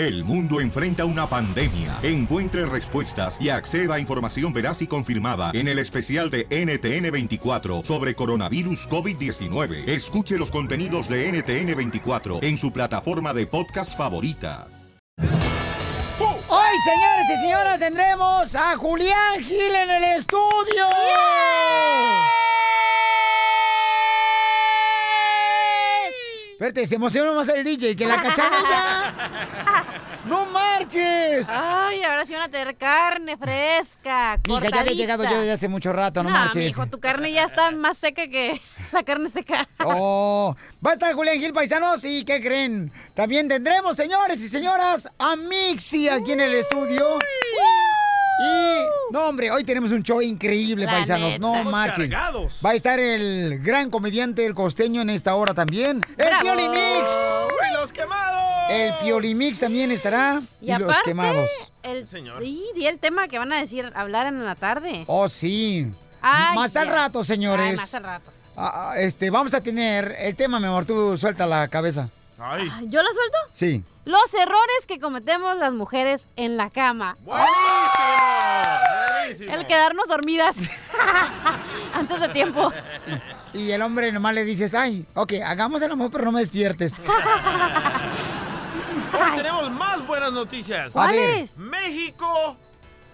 El mundo enfrenta una pandemia. Encuentre respuestas y acceda a información veraz y confirmada en el especial de NTN24 sobre coronavirus COVID-19. Escuche los contenidos de NTN24 en su plataforma de podcast favorita. Hoy, señores y señoras, tendremos a Julián Gil en el estudio. Espérate, se emocionó más el DJ que la cachanilla. ¡No marches! Ay, ahora sí van a tener carne fresca. Mija, ya había llegado yo desde hace mucho rato, no, No, marches. mijo, tu carne ya está más seca que la carne seca. Oh, va a estar Julián Gil Paisanos y ¿qué creen? También tendremos, señores y señoras, a Mixi aquí en el estudio. Y, no, hombre, hoy tenemos un show increíble, La paisanos. neta. No marchen. Va a estar el gran comediante, el costeño en esta hora también. ¡El. Piolimix! ¡Uy, los quemados! El Piolimix también estará. Y, Y, los aparte, quemados. el, y el tema que van a decir, hablar en la tarde. Oh, sí. Ay, más al rato, señores. Ay, más al rato. Ah, ah, este, vamos a tener el tema, mi amor. Tú suelta la cabeza. Ay, ¿Yo la suelto? Sí. Los errores que cometemos las mujeres en la cama. El quedarnos dormidas antes de tiempo. Y el hombre nomás le dices, ay, ok, hagamos el amor, pero no me despiertes. Hoy tenemos más buenas noticias. A ver. ¿Cuáles? México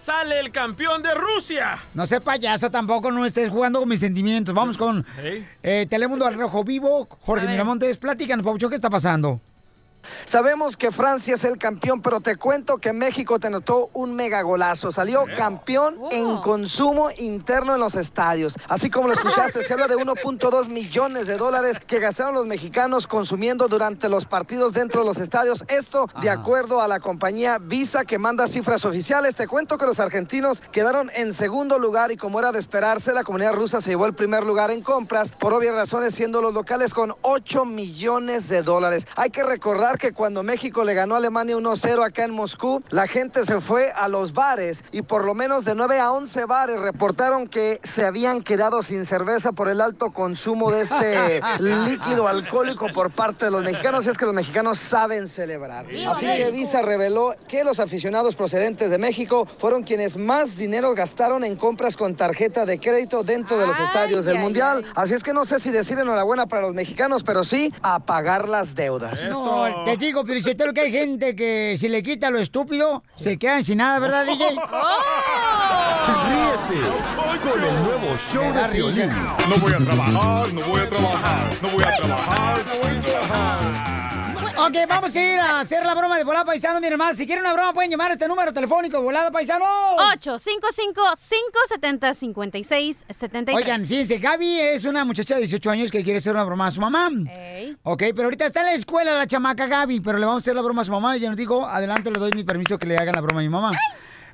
sale el campeón de Rusia. No sé payaso tampoco, no estés jugando con mis sentimientos. Vamos con eh, Telemundo al Rojo Vivo. Jorge Miramontes, platícanos, Pabucho, ¿qué está pasando? Sabemos que Francia es el campeón, pero te cuento que México te notó un mega golazo. Salió campeón en consumo interno en los estadios. Así como lo escuchaste, se habla de 1.2 millones de dólares que gastaron los mexicanos consumiendo durante los partidos dentro de los estadios. Esto de acuerdo a la compañía Visa que manda cifras oficiales. Te cuento que los argentinos quedaron en segundo lugar y como era de esperarse, la comunidad rusa se llevó el primer lugar en compras, por obvias razones siendo los locales con 8 millones de dólares. Hay que recordar que cuando México le ganó a Alemania 1-0 acá en Moscú, la gente se fue a los bares y por lo menos de 9 a 11 bares reportaron que se habían quedado sin cerveza por el alto consumo de este líquido alcohólico por parte de los mexicanos y es que los mexicanos saben celebrar. ¡Viva Así que! Visa reveló que los aficionados procedentes de México fueron quienes más dinero gastaron en compras con tarjeta de crédito dentro de los estadios del Mundial. Así es que no sé si decir enhorabuena para los mexicanos, pero sí a pagar las deudas. No, te digo, Pirichotelo, que hay gente que si le quita lo estúpido, se quedan sin nada, ¿verdad, DJ? Ríete con el nuevo show de Piolín. No voy a trabajar, no voy a trabajar, no voy a trabajar, no voy a trabajar. Ok, vamos a ir a hacer la broma de volada paisano. Miren más, si quieren una broma pueden llamar a este número telefónico, volada paisano. 855-570-5673. Oigan, fíjense, Gaby es una muchacha de 18 años que quiere hacer una broma a su mamá. Ey. Ok, pero ahorita está en la escuela la chamaca Gaby, pero le vamos a hacer la broma a su mamá. Y ya nos dijo, adelante, le doy mi permiso que le hagan la broma a mi mamá.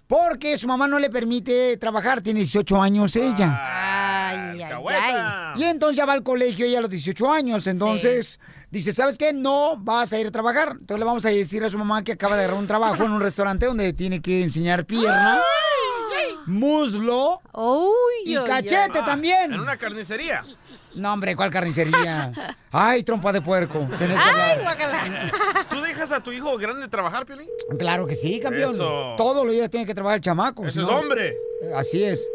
Porque su mamá no le permite trabajar, tiene 18 años ella. Ay, ay, ay. Y entonces ya va al colegio ella a los 18 años. Entonces dice, ¿sabes qué? No vas a ir a trabajar. Entonces le vamos a decir a su mamá que acaba de agarrar un trabajo en un restaurante donde tiene que enseñar pierna, muslo y ay, cachete Ah, también. En una carnicería. No, hombre, ¿cuál carnicería? Ay, trompa de puerco. Tenés que hablar. ¿Tú dejas a tu hijo grande trabajar, Piolín? Claro que sí, campeón. Eso. Todos los días tiene que trabajar el chamaco. Si es no- hombre. Eh, Así es.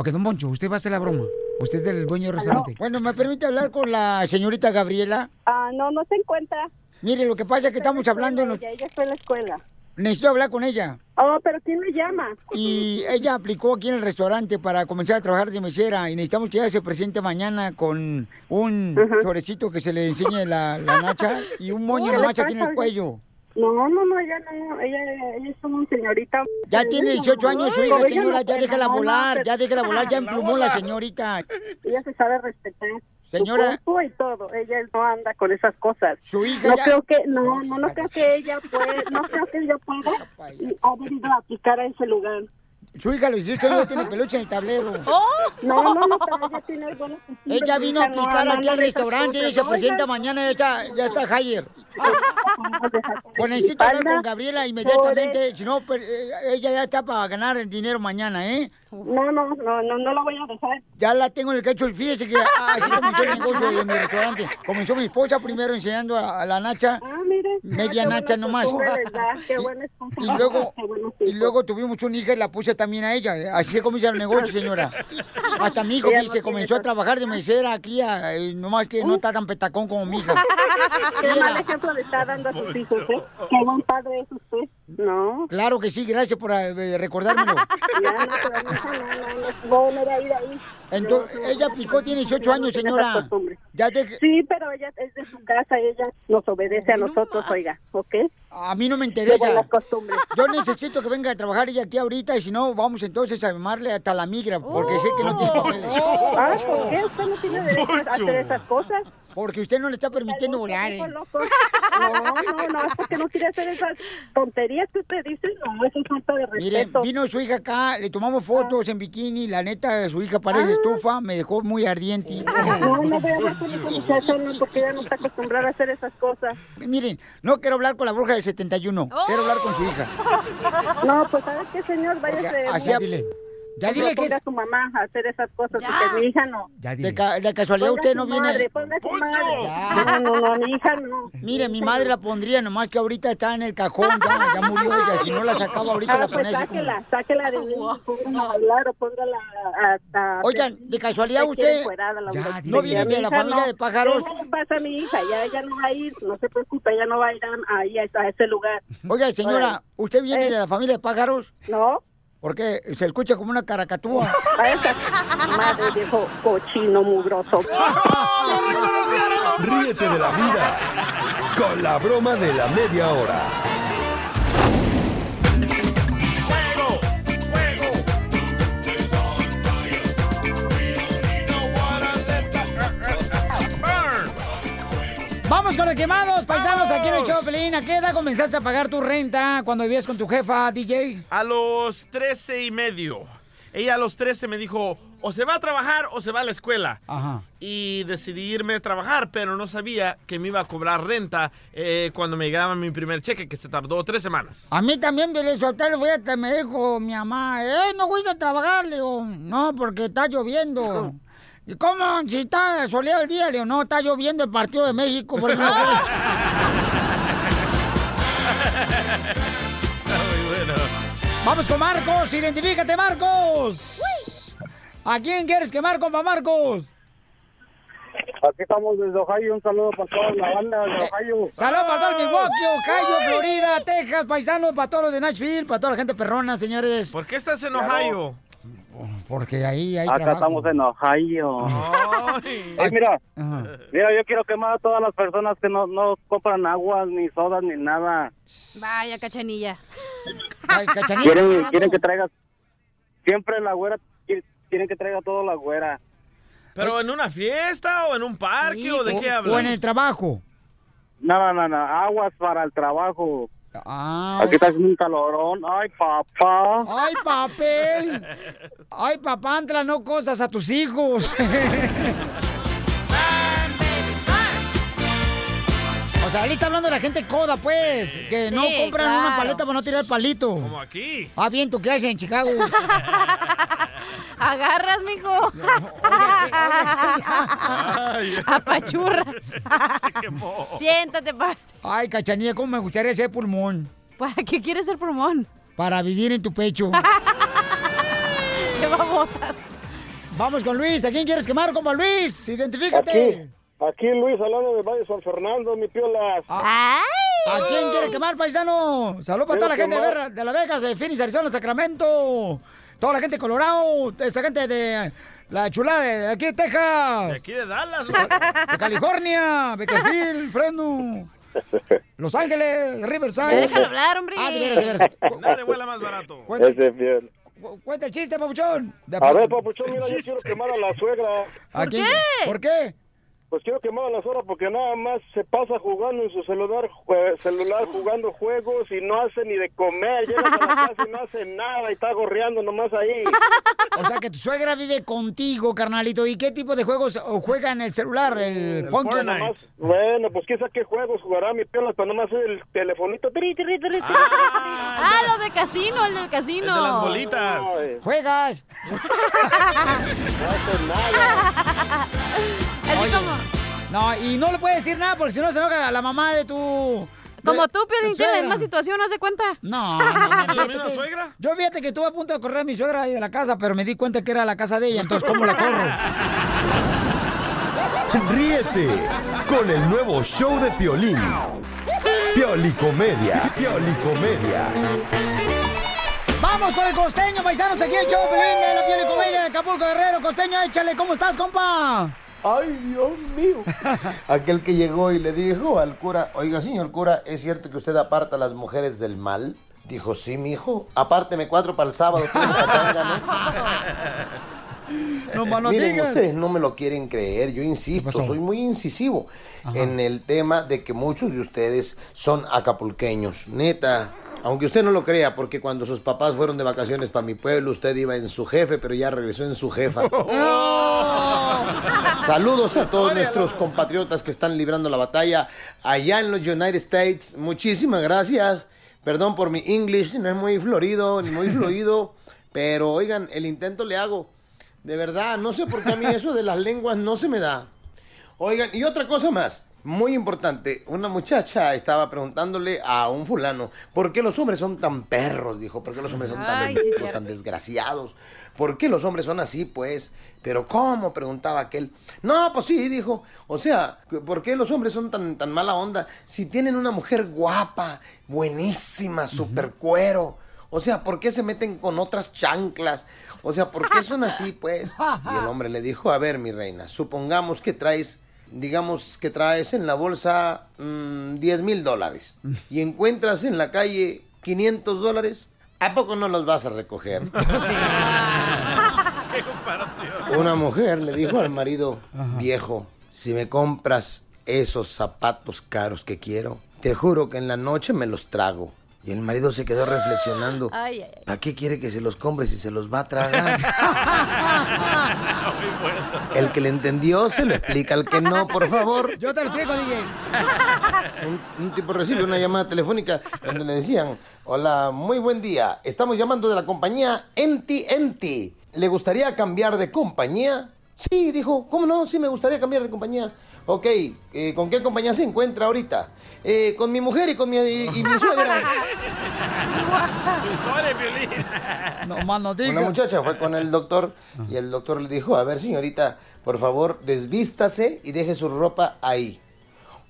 Ok, don Boncho, usted va a hacer la broma. Usted es el dueño del restaurante. Bueno, ¿me permite hablar con la señorita Gabriela? Ah, no, no se encuentra. Mire, lo que pasa es que estamos hablando... en los- Ella, ella está en la escuela. Necesito hablar con ella. Oh, pero ¿quién le llama? Y ella aplicó aquí en el restaurante para comenzar a trabajar de mesera y necesitamos que ella se presente mañana con un florecito que se le enseñe la, la nacha y un moño ¿Qué de le macha aquí en el cuello. No, no, no, ella no, ella, ella es una señorita. Ya tiene 18 años su hija, señora, ya déjala volar, ya déjala volar, ya emplumó la señorita. Ella se sabe respetar. Señora. Su y todo, ella no anda con esas cosas. Su hija No ya- creo que, no, no, no creo que ella puede, no creo que ella pueda haber ido a aplicar a ese lugar. Su hija a los 18 años tiene peluche en el tablero. No, no, no, pero ella tiene algunos Ella vino a no, aplicar no, aquí no al restaurante y se no, presenta mañana, ya está, ya está Higher. Pues necesito hablar con Gabriela inmediatamente, si no, pues, eh, ella ya está para ganar el dinero mañana, ¿eh? No, no, no, no, no la voy a dejar. Ya la tengo en el cacho. Fíjese que así comenzó el negocio de mi restaurante. Comenzó mi esposa primero enseñando a, a la Nacha. Ah, mire. media qué nacha nomás. Qué buena Y costumbre. luego, y luego tuvimos una hija y la puse también a ella. Así comienza el negocio, señora. Hasta mi hijo tiene comenzó a trabajar de mesera aquí, a- nomás que no está tan petacón como mi hija. Qué mal ejemplo le está dando a sus hijos, ¿eh? Qué buen padre es usted. No, Claro que sí, gracias por eh, recordármelo. ya no, no, no, no, no, no era ir ahí. Entonces, No, no, ella no, aplicó, no, tiene no, 18 no años, tiene señora. esa costumbre. Ya te- Sí, pero ella es de su casa, ella nos obedece a nosotros, oiga, ¿ok? A mí no me interesa. costumbres. Yo necesito que venga a trabajar ella aquí ahorita y si no, vamos entonces a llamarle hasta la migra, porque sé que no tiene papeles. Ah, ¿por qué usted no tiene derecho a hacer esas cosas? Porque usted no le está permitiendo volar. Eh. loco. No, no, no, es porque no quiere hacer esas tonterías que usted dice, no, es falta de Mire, respeto. vino su hija acá, le tomamos fotos en bikini, la neta, su hija parece estufa, me dejó muy ardiente. No, no voy a hablar con esa muchacha, no, porque ella no está acostumbrada a hacer esas cosas. Miren, no quiero hablar con la bruja del 71, quiero hablar con su hija. No, pues ¿sabes qué, señor? Váyase. así, dile. Ya dile que es... a su mamá a hacer esas cosas, Ya. porque mi hija no. De, ca- de casualidad Ponga usted a no su viene... Madre, ponga a su madre. Ya. No, no, no, mi hija no. Mire, mi madre la pondría, nomás que ahorita está en el cajón, ya, ya murió ella. Si no la sacaba ahorita Ah, la pues ponía así como... sáquela, sáquela de mí, póngala a bailar o póngala a... a- a- Oigan, de casualidad Usted la Ya, no viene de la familia no. de pájaros. ¿Qué pasa a mi hija? Ya ella no va a ir, no se preocupe, ella no va a ir a- ahí a, a ese lugar. Oiga, señora, ¿usted viene Eh. de la familia de pájaros? ¿No? Porque se escucha como una caracatúa. A esa madre viejo cochino mugroso. Ríete de la vida con la broma de la media hora. Vamos con los quemados, paisanos, aquí en el show, Pelín. ¿A qué edad comenzaste a pagar tu renta cuando vivías con tu jefa, DJ? A los 13 y medio. Ella a los 13 me dijo, o se va a trabajar o se va a la escuela. Ajá. Y decidí irme a trabajar, pero no sabía que me iba a cobrar renta eh, cuando me llegaba mi primer cheque, que se tardó tres semanas. A mí también, voy a me dijo mi mamá, eh, no voy a trabajar, le digo, no, porque está lloviendo. ¿Y cómo? Si está soleado el día, le digo, no, está lloviendo el partido de México. Por eso no voy". Vamos con Marcos, identifícate, Marcos. ¿A quién quieres quemar, compa Marcos? Aquí estamos desde Ohio. Un saludo para toda la banda de Ohio. Saludos para todo el Milwaukee, Ohio, Florida, Texas, paisanos, para todos los de Nashville, para toda la gente perrona, señores. ¿Por qué estás en Ohio? Porque ahí hay Acá trabajo. estamos en Ohio. Ay. Ay, mira, Ajá. mira, yo quiero quemar a todas las personas que no, no compran agua, ni sodas, ni nada. Vaya, cachanilla. Ay, Cachanilla. Quieren, quieren que traigas, siempre la güera, qui- quieren que traiga todo la güera. ¿Pero en una fiesta o en un parque Sí, o de O- qué O hablas? en el trabajo. No, no, no, aguas para el trabajo. Ah, Aquí está haciendo un calorón. Ay, papá. Ay, papel. Ay, papantla, no cosas a tus hijos. O sea, él está hablando de la gente coda, pues. Que no Sí, compran una paleta para no tirar el palito. Como aquí. Ah, bien, ¿tú qué haces en Chicago? Agarras, mijo. Apachurras. se quemó. Siéntate, pa. Ay, cachanilla, ¿cómo me gustaría ser pulmón? ¿Para qué quieres ser pulmón? Para vivir en tu pecho. ¿Qué babotas? Vamos con Luis. ¿A quién quieres quemar, compa Luis? Identifícate. Aquí Luis hablando de Valle San Fernando, mi piolas. Ah. ¡Ay! ¿A quién quiere quemar, paisano? Saludos para toda la gente de, Ver- de La Vegas, de Phoenix, Arizona, Sacramento. Toda la gente de Colorado, esa gente de la chulada de aquí de Texas, De aquí de Dallas, güey. de California, Bakersfield, Fresno, Los Ángeles, Riverside. déjalo hablar, hombre. Ah, de veras, de veras. Nadie vuela más barato. Cuenta, Ese fiel. cu- cuenta el chiste, papuchón. De- A ver, papuchón, mira, yo quiero quemar a la suegra. ¿A ¿por quién- qué? ¿Por qué? Pues quiero quemar a la suegra porque nada más se pasa jugando en su celular, jue- celular jugando juegos y no hace ni de comer. Llega a la casa y no hace nada y está gorreando nomás ahí. O sea, que tu suegra vive contigo, carnalito. ¿Y qué tipo de juegos juega en el celular? El, El Punky? Fortnite. Nomás- bueno, pues quién sabe qué juegos jugará mi piola, pero nomás el telefonito. Tri. Ah, lo de casino, el del El casino. de las bolitas. Ay, ¿Juegas? no hace nada. Así Oye. como... No, y no le puedes decir nada porque si no se enoja la mamá de tu Como tú, Piolín, tienes la misma situación, ¿haz de cuenta? No, no, no, fíjate que- Yo fíjate que estuve a punto de correr a mi suegra ahí de la casa, pero me di cuenta que era la casa de ella, entonces ¿cómo la corro? Ríete con el nuevo show de Piolín. Piolicomedia. Piolicomedia. Vamos con el costeño, paisanos, aquí el show Pelín de la piel y comedia de Acapulco Guerrero. Costeño, échale, ¿cómo estás, compa? Ay, Dios mío. Aquel que llegó y le dijo al cura, oiga, señor cura, ¿es cierto que usted aparta a las mujeres del mal? Dijo, sí, mijo. Apárteme cuatro para el sábado. No no Miren, digas. ustedes no me lo quieren creer, yo insisto, soy muy incisivo en el tema de que muchos de ustedes son acapulqueños, neta. Aunque usted no lo crea, porque cuando sus papás fueron de vacaciones para mi pueblo, usted iba en su jefe, pero ya regresó en su jefa. Saludos a todos nuestros compatriotas que están librando la batalla allá en los United States. Muchísimas gracias. Perdón por mi English, no es muy florido ni muy fluido, pero oigan, el intento le hago. De verdad, no sé por qué a mí eso de las lenguas no se me da. Oigan, y otra cosa más, muy importante, una muchacha estaba preguntándole a un fulano, ¿por qué los hombres son tan perros? Dijo, ¿por qué los hombres son tan, Ay, sí, tan desgraciados? ¿Por qué los hombres son así, pues? Pero ¿cómo? preguntaba aquel. No, pues sí, dijo. O sea, ¿por qué los hombres son tan, tan mala onda? Si tienen una mujer guapa, buenísima, super cuero. O sea, ¿por qué se meten con otras chanclas? O sea, ¿por qué son así, pues? Y el hombre le dijo, a ver, mi reina, supongamos que traes, digamos que traes en la bolsa mm, 10 mil dólares y encuentras en la calle 500 dólares, ¿a poco no los vas a recoger? ¡Qué comparación! Una mujer le dijo al marido, viejo, si me compras esos zapatos caros que quiero, te juro que en la noche me los trago. Y el marido se quedó reflexionando. Ay, ay, ay. ¿Para qué quiere que se los compre si se los va a tragar? El que le entendió se lo explica al que no, por favor. Yo te lo explico, DJ. Un, un tipo recibe una llamada telefónica donde le decían, hola, muy buen día, estamos llamando de la compañía Enti Enti. ¿Le gustaría cambiar de compañía? Sí, dijo, ¿cómo no? Sí, me gustaría cambiar de compañía. Ok, eh, ¿con qué compañía se encuentra ahorita? "Eh, con mi mujer y con mi, y, y mi suegra. Tu historia, Piolín. No más no Una muchacha fue con el doctor y el doctor le dijo, a ver señorita, por favor, desvístase y deje su ropa ahí.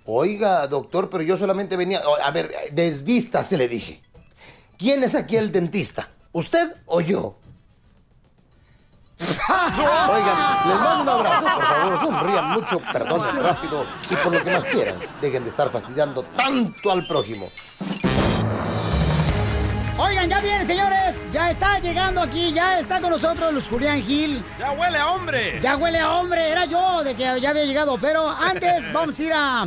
Oiga, doctor, pero yo solamente venía... A ver, desvístase, le dije. ¿Quién es aquí el dentista? ¿Usted o yo? Oigan, les mando un abrazo, por favor, sonrían mucho, perdonen rápido y por lo que más quieran, dejen de estar fastidiando tanto al prójimo. Oigan, ya viene, señores. Ya está llegando aquí, ya está con nosotros Luis Julián Gil. ¡Ya huele a hombre! Ya huele a hombre, era yo de que ya había llegado. Pero antes vamos a ir a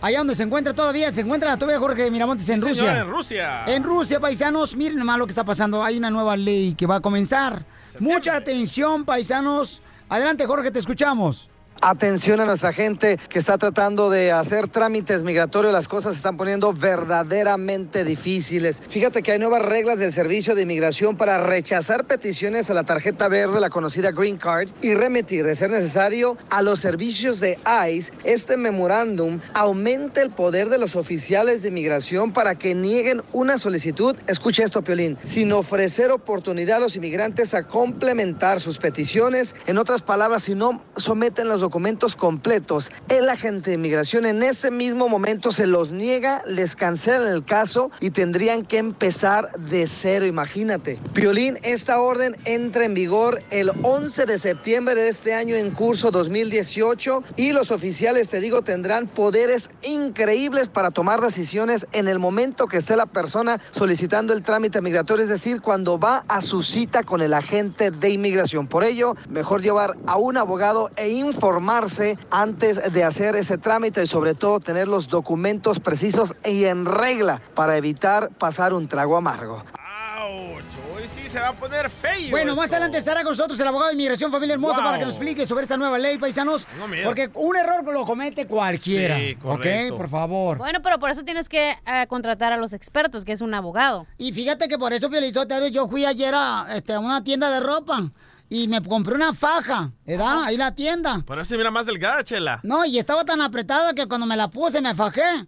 allá donde se encuentra todavía. Se encuentra todavía Jorge Miramontes en Sí, Rusia. señor, en Rusia. En Rusia, paisanos, miren nomás lo que está pasando. Hay una nueva ley que va a comenzar. Mucha atención, paisanos. Adelante, Jorge, te escuchamos. Atención a nuestra gente que está tratando de hacer trámites migratorios, las cosas se están poniendo verdaderamente difíciles. Fíjate que hay nuevas reglas del Servicio de Inmigración para rechazar peticiones a la tarjeta verde, la conocida Green Card, y remitir, de ser necesario, a los servicios de ICE. Este memorándum aumenta el poder de los oficiales de inmigración para que nieguen una solicitud, escucha esto, Piolín, sin ofrecer oportunidad a los inmigrantes a complementar sus peticiones. En otras palabras, si no someten los documentos completos, el agente de inmigración en ese mismo momento se los niega, les cancelan el caso y tendrían que empezar de cero, imagínate. Piolín, esta orden entra en vigor el 11 de septiembre de este año en curso 2018 y los oficiales, te digo, tendrán poderes increíbles para tomar decisiones en el momento que esté la persona solicitando el trámite migratorio, es decir, cuando va a su cita con el agente de inmigración. Por ello, mejor llevar a un abogado e informarse antes de hacer ese trámite y sobre todo tener los documentos precisos y en regla para evitar pasar un trago amargo. ¡Auch! Hoy sí se va a poner feo. Bueno, más adelante estará con nosotros el abogado de inmigración, familia hermosa, Wow. para que nos explique sobre esta nueva ley, paisanos. Miedo. Porque un error lo comete cualquiera. Sí, ¿Ok? Por favor. Bueno, pero por eso tienes que eh, contratar a los expertos, que es un abogado. Y fíjate que por eso, Piolizotero, yo fui ayer a, este, a una tienda de ropa y me compré una faja, ¿verdad? Ahí en la tienda. Por eso se mira más delgada, Chela. No, y estaba tan apretada que cuando me la puse me fajé.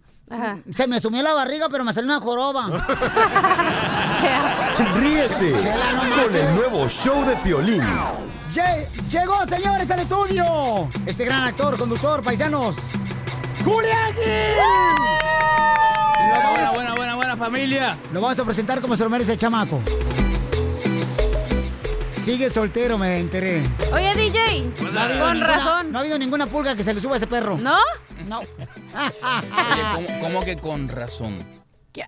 Se me sumió la barriga, pero me salió una joroba. Ríete con el nuevo show de Piolín. Lle- Llegó, señores, al estudio. Este gran actor, conductor, paisanos. ¡Julián Buena, buena, buena, buena familia. lo vamos a presentar como se lo merece el chamaco. Sigue soltero, me enteré. Oye, DJ, No ha habido con ninguna- razón. No ha habido ninguna pulga que se le suba a ese perro. ¿No? No. Oye, ¿cómo, cómo que con razón? ¿Qué?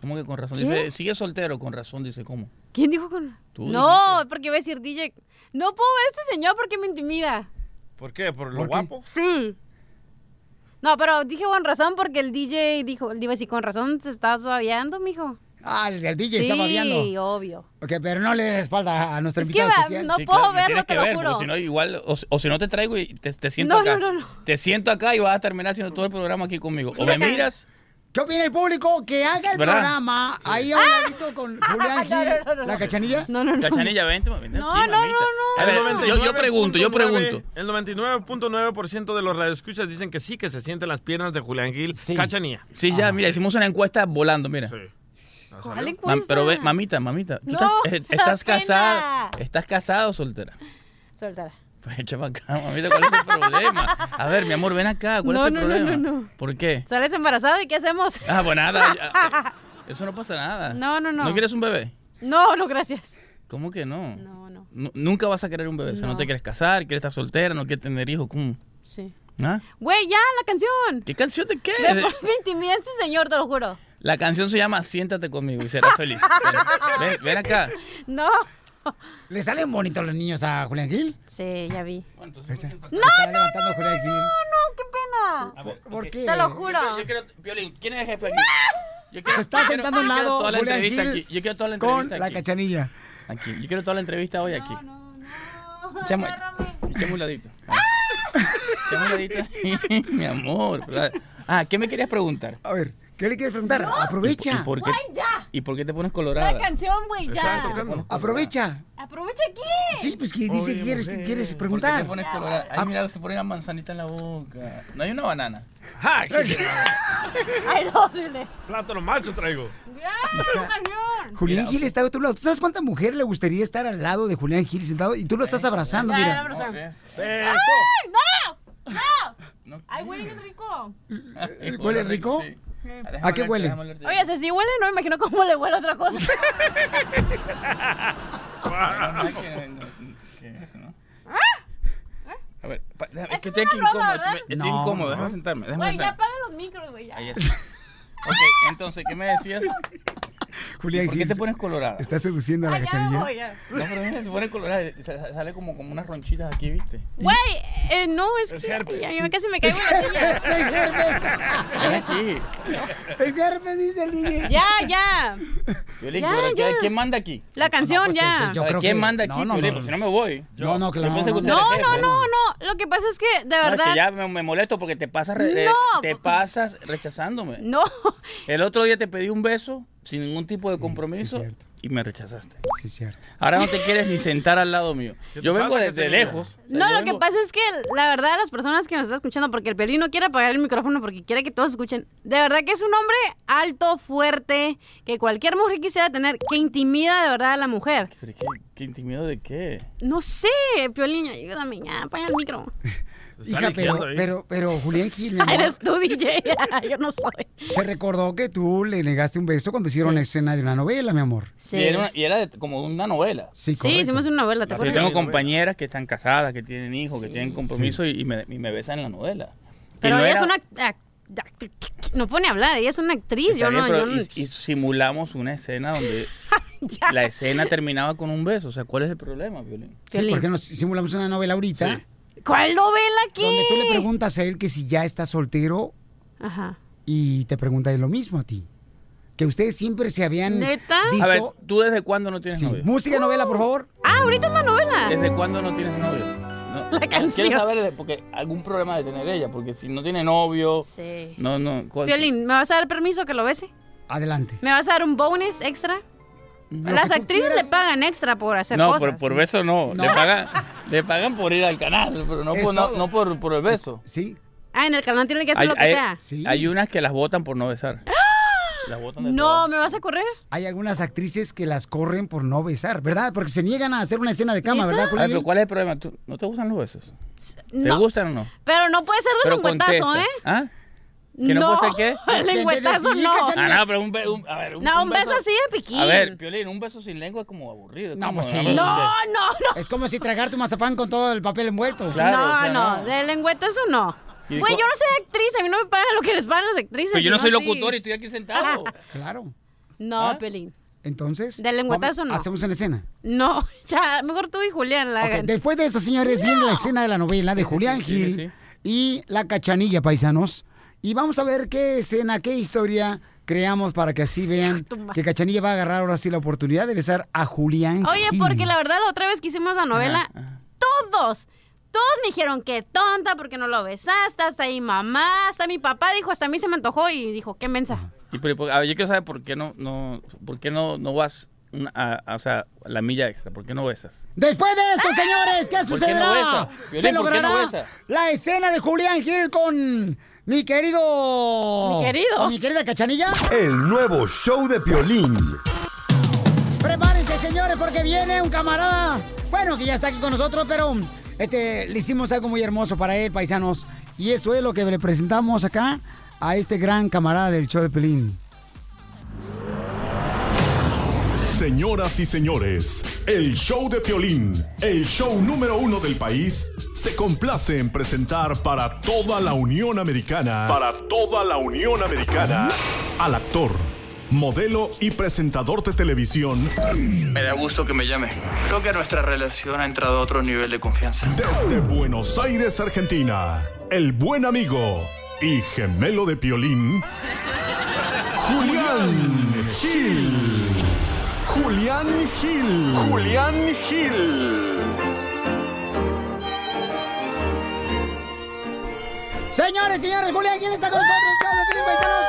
¿Cómo que con razón? ¿Qué? Dice, sigue soltero con razón, dice, ¿cómo? ¿Quién dijo con.? Tú No, porque iba a decir DJ. No puedo ver a este señor porque me intimida. ¿Por qué? ¿Por lo ¿Por qué? guapo? Sí. No, pero dije con razón porque el DJ dijo, iba a decir con razón se está suaveando, mijo. Ah, el, el DJ sí, está babeando. obvio. Ok, pero no le la espalda a nuestro Es que va- especial. no Sí, puedo claro, verlo, tienes te que lo ver, juro. si no, igual, o, o si no te traigo y te, te siento No, acá. no, no, no. Te siento acá y vas a terminar haciendo todo el programa aquí conmigo. O me miras, ¿Qué opina el público? Que haga el ¿Verdad? programa ahí a un ladito con Julián Gil, la cachanilla. No, no, no. Cachanilla, vente, vente No, aquí, no, mamita. no, A ver, El yo, yo pregunto, yo 99.9 pregunto. El 99.9% de los radioescuchas dicen que sí, que se sienten las piernas de Julián Gil. Cachanía. Sí, ya, mira, hicimos una encuesta volando, mira. ¿Cuál Mam- pero ve, mamita, mamita, ¿tú No, estás, eh, estás pena. casada, estás casada o soltera? Suéltala. Pues echa para acá, mamita, ¿cuál es el problema? A ver, mi amor, ven acá, ¿cuál No, es el no, no, problema? no, no. ¿Por qué? ¿Sales embarazada y qué hacemos? Ah, pues nada, ya- eso no pasa nada. No, no, no. ¿No quieres un bebé? No, no, gracias. ¿Cómo que no? No, no. Nu- Nunca vas a querer un bebé, o sea, no No. te quieres casar, quieres estar soltera, no quieres tener hijos, ¿cómo? Sí. ¿Ah? Güey, ya, la canción. ¿Qué canción de qué? Me, me intimida este señor, te lo juro. La canción se llama Siéntate conmigo y serás feliz. Ven, ven, ven acá. No. ¿Le salen bonitos los niños a Julián Gil? Sí, ya vi. No, no, está no, levantando a Julián Gil. No, qué pena. A ver, ¿Por qué? Te lo juro. Yo quiero, yo quiero- Piolín, ¿quién es el jefe aquí? Yo quiero- Se está yo quiero- sentando a un yo quiero lado toda la Julián entrevista Gil aquí. Yo quiero toda la con entrevista la aquí. cachanilla. Aquí. Yo quiero toda la entrevista hoy aquí. Echame, echame un ladito. Echame un ladito. Mi amor. Ah, ¿qué me querías preguntar? A ver, ¿qué le quieres preguntar? Aprovecha. ¿Y por qué, Güey, ya. ¿Y por qué te pones colorada? La canción, güey, ya. Aprovecha. Aprovecha aquí. Sí, pues que dice que quieres, que quieres ¿Por qué preguntar. te pones colorada? Ay, mira, se pone una manzanita en la boca. No hay una banana. ¡Ja! Ay, no, dile. Plátano macho traigo. Ya, la canción. Julián Gil está a otro lado. ¿Tú sabes cuánta mujer le gustaría estar al lado de Julián Gil sentado? Y tú lo estás abrazando, Ya, ya, mira. Beso. ¡Ay, no! ¡No! Ay, huele bien rico. ¿Huele rico? Sí. ¿A qué huele? Oye, si sí huele, no me imagino cómo le huele otra cosa. A ver, pa- déjame- es que Esto estoy es aquí incómodo. estoy- No, incómodo, no. déjame sentarme. Déjame Güey, ya apaga los micros, güey. ya. Ahí está. Ok, entonces, ¿qué me decías? Julián ¿Por qué te pones colorada? está seduciendo a la cachanilla. No, pero se pone colorada, sa- sale como, como unas ronchitas aquí, ¿viste? Güey, eh, no, es que ya, yo casi me caigo en la silla. Es herpes. Es herpes, dice el DJ. Ya, ya. Violín, Ya, pero ¿qué- ya. ¿quién manda aquí? La canción, pues, ya. yo creo ¿Quién que- manda aquí? no, no, si no me voy. No, no, claro. Yo no, no. No, era no, jefe. no, no. Lo que pasa es que, de No, es verdad. que ya me, me molesto porque te pasas, re- eh, te pasas rechazándome. No. El otro día te pedí un beso sin ningún tipo de compromiso sí, cierto. Y me rechazaste. Sí, cierto. Ahora no te quieres ni sentar al lado mío. ¿Qué te Yo vengo desde lejos. o sea, No, yo lo que vengo- pasa es que la verdad las personas que nos están escuchando, porque el pelín no quiere apagar el micrófono porque quiere que todos escuchen, de verdad que es un hombre alto, fuerte, que cualquier mujer quisiera tener, que intimida de verdad a la mujer. ¿Pero qué, qué intimido de qué? No sé, Piolín, ayúdame, ya, apaga el micro. Hija, pero, pero, pero Julián Gil, mi Ah, amor, eres tú, DJ, yo no soy. se recordó que tú le negaste un beso cuando hicieron Sí. la escena de una novela, mi amor. Sí, Y era, una- y era de- como de una novela. Sí, sí hicimos una novela, ¿te Yo tengo compañeras que están casadas, que tienen hijos, que tienen compromiso y, y me, y me besan en la novela. Pero no ella es una... act- act- No pone a hablar, ella es una actriz, Está yo bien, no... pero yo no- y, y simulamos una escena donde la escena terminaba con un beso. O sea, ¿cuál es el problema, Violín? Sí, porque nos simulamos una novela ahorita ¿Cuál novela aquí? donde tú le preguntas a él que si ya está soltero Ajá. y te pregunta él lo mismo a ti. Que ustedes siempre se habían ¿Neta? visto. A ver, ¿tú desde cuándo no tienes Sí. novio? Música, novela, por favor. Ah, ahorita es la novela. ¿Desde cuándo no tienes novio? No, La canción. Quiero saber, porque algún problema de tener ella, porque si no tiene novio, Sí. no, no. ¿cuál- Violín, ¿me vas a dar permiso que lo bese? Adelante. ¿Me vas a dar un bonus extra? Las actrices quieras. le pagan extra por hacer No, cosas. por, por beso no. No. Le, pagan, le pagan por ir al canal, pero no, por, no, no por, por el beso. Sí. Ah, en el canal tiene que hacer Hay, lo que hay- sea. hay unas que las votan por no besar. Las votan de No, ¿me vas a correr? Hay algunas actrices que las corren por no besar, ¿verdad? Porque se niegan a hacer una escena de cama, ¿verdad, Ay, Julián? pero ¿cuál es el problema? ¿Tú- ¿No te gustan los besos? ¿Te No. gustan o no? Pero no puede ser de contesta. ¿eh? ¿Ah? ¿Que no, puede ser qué? lengüetazo no. Ah, no, pero un, be- un- a ver, un, No, un beso así de piquín. A ver, Piolín, un beso sin lengua es como aburrido. No, como- pues sí. No, no, no. Es como si tragarte un mazapán con todo el papel envuelto. Claro, no, o sea, no, no. de lengüetazo no. ¿Y Güey, yo no soy actriz, a mí no me pagan lo que les pagan las actrices. Pero yo no soy locutor y estoy aquí sentado. Claro. No, ¿Ah? Pelín. Entonces. De lengüetazo vamos- no. Hacemos una escena. No, ya, mejor tú y Julián la Ok, hagan. Después de esto, señores, viene la escena de la novela de Julián sí, sí, Gil sí. y La Cachanilla, paisanos. Y vamos a ver qué escena, qué historia creamos para que así vean que Cachanilla va a agarrar ahora sí la oportunidad de besar a Julián Oye, Gil. porque la verdad la otra vez que hicimos la novela, todos, todos me dijeron que tonta porque no lo besaste, hasta mi mamá, hasta mi papá dijo, hasta a mí se me antojó y dijo, qué mensa. Y, pero, por- a ver, yo quiero saber por qué no, no, por qué no, no vas una- a, a- o sea, la milla extra, ¿por qué no besas? Después de esto, señores, ¿qué ¿Por qué no sucederá? besa? Se Violín, ¿por qué no logrará besa? la escena de Julián Gil con mi querido... Mi querido. mi querida Cachanilla. El nuevo show de Piolín. Prepárense, señores, porque viene un camarada. Bueno, que ya está aquí con nosotros, pero este, le hicimos algo muy hermoso para él, paisanos. Y esto es lo que le presentamos acá a este gran camarada del show de Pelín. Señoras y señores, el show de Piolín, el show número uno del país, se complace en presentar para toda la Unión Americana. Para toda la Unión Americana. Al actor, modelo y presentador de televisión Me da gusto que me llame. Creo que nuestra relación ha entrado a otro nivel de confianza. desde Buenos Aires, Argentina. El buen amigo y gemelo de Piolín, Julián Gil. Julián Gil. Julián Gil. Señores, señores, Julián, ¿quién está con nosotros? Paisanos.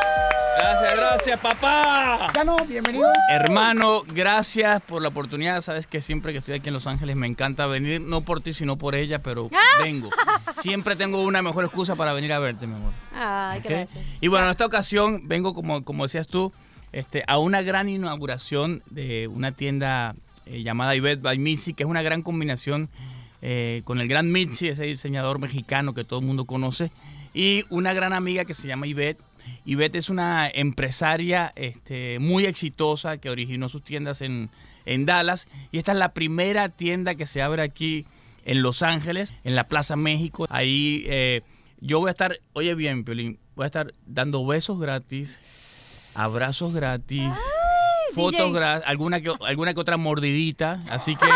Gracias, gracias, papá. Ya no, bienvenido. Hermano, gracias por la oportunidad. Sabes que siempre que estoy aquí en Los Ángeles me encanta venir, no por ti, sino por ella, pero vengo. Siempre tengo una mejor excusa para venir a verte, mi amor. Ay, gracias. Y bueno, en esta ocasión vengo, como, como decías tú, este, a una gran inauguración de una tienda eh, llamada Ivette by Missy, que es una gran combinación eh, con el gran Mitzi, ese diseñador mexicano que todo el mundo conoce, y una gran amiga que se llama Ivette. Ivette es una empresaria este, muy exitosa que originó sus tiendas en, en Dallas y esta es la primera tienda que se abre aquí en Los Ángeles, en la Plaza México. Ahí eh, yo voy a estar, oye bien, Piolín, voy a estar dando besos gratis, abrazos gratis, fotos gratis, alguna que, alguna que otra mordidita. Así que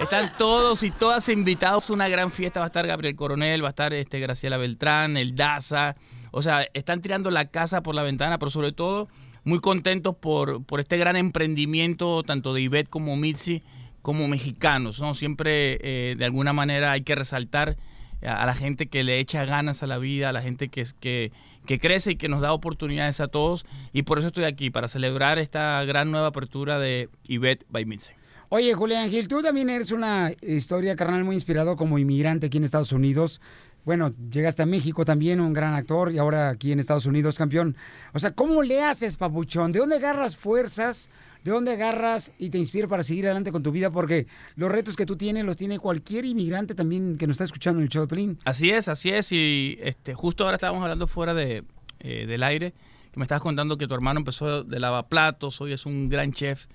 están todos y todas invitados. Una gran fiesta. Va a estar Gabriel Coronel, va a estar este, Graciela Beltrán, el Daza. O sea, están tirando la casa por la ventana, pero sobre todo muy contentos por, por este gran emprendimiento, tanto de Ivette como Mitzi, como mexicanos. ¿no? Siempre, eh, de alguna manera, hay que resaltar a la gente que le echa ganas a la vida, a la gente que, que, crece y que nos da oportunidades a todos. Y por eso estoy aquí, para celebrar esta gran nueva apertura de Ivette by Mitzi. Oye, Julián Gil, tú también eres una historia carnal muy inspirado como inmigrante aquí en Estados Unidos. Bueno, llegaste a México también, un gran actor, y ahora aquí en Estados Unidos, campeón. O sea, ¿cómo le haces, papuchón? ¿De dónde agarras fuerzas? ¿De dónde agarras y te inspira para seguir adelante con tu vida? Porque los retos que tú tienes los tiene cualquier inmigrante también que nos está escuchando en el show de Pelín. Así es, así es. Y este, justo ahora estábamos hablando fuera de, eh, del aire, que me estabas contando que tu hermano empezó de lavaplatos, hoy es un gran chef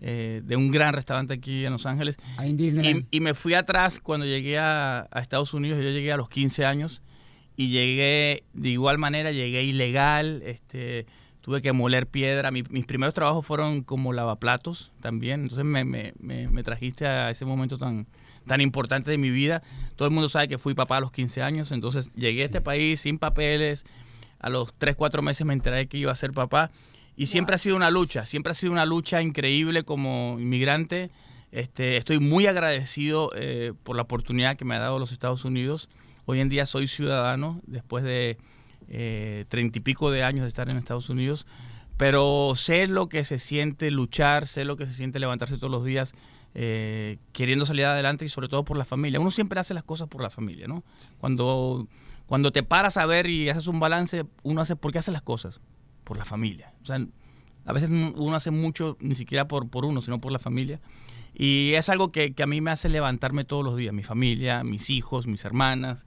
eh, de un gran restaurante aquí en Los Ángeles. Ahí en. Y, y me fui atrás cuando llegué a, a Estados Unidos, yo llegué a los 15 años y llegué de igual manera, llegué ilegal, este, tuve que moler piedra. Mi- mis primeros trabajos fueron como lavaplatos también, entonces me, me- me- me trajiste a ese momento tan, tan importante de mi vida. Todo el mundo sabe que fui papá a los 15 años, entonces llegué a este país sin papeles, a los 3, 4 meses me enteré que iba a ser papá. Y siempre ha sido una lucha, siempre ha sido una lucha increíble como inmigrante. Este, estoy muy agradecido eh, por la oportunidad que me ha dado los Estados Unidos. Hoy en día soy ciudadano después de treinta y pico de años de estar en Estados Unidos, pero sé lo que se siente luchar, sé lo que se siente levantarse todos los días eh, queriendo salir adelante y sobre todo por la familia. Uno siempre hace las cosas por la familia, ¿no? Cuando, cuando te paras a ver y haces un balance, uno hace, ¿por qué hace las cosas? Por la familia. O sea, a veces uno hace mucho ni siquiera por, por uno, sino por la familia. Y es algo que, que a mí me hace levantarme todos los días. Mi familia, mis hijos, mis hermanas,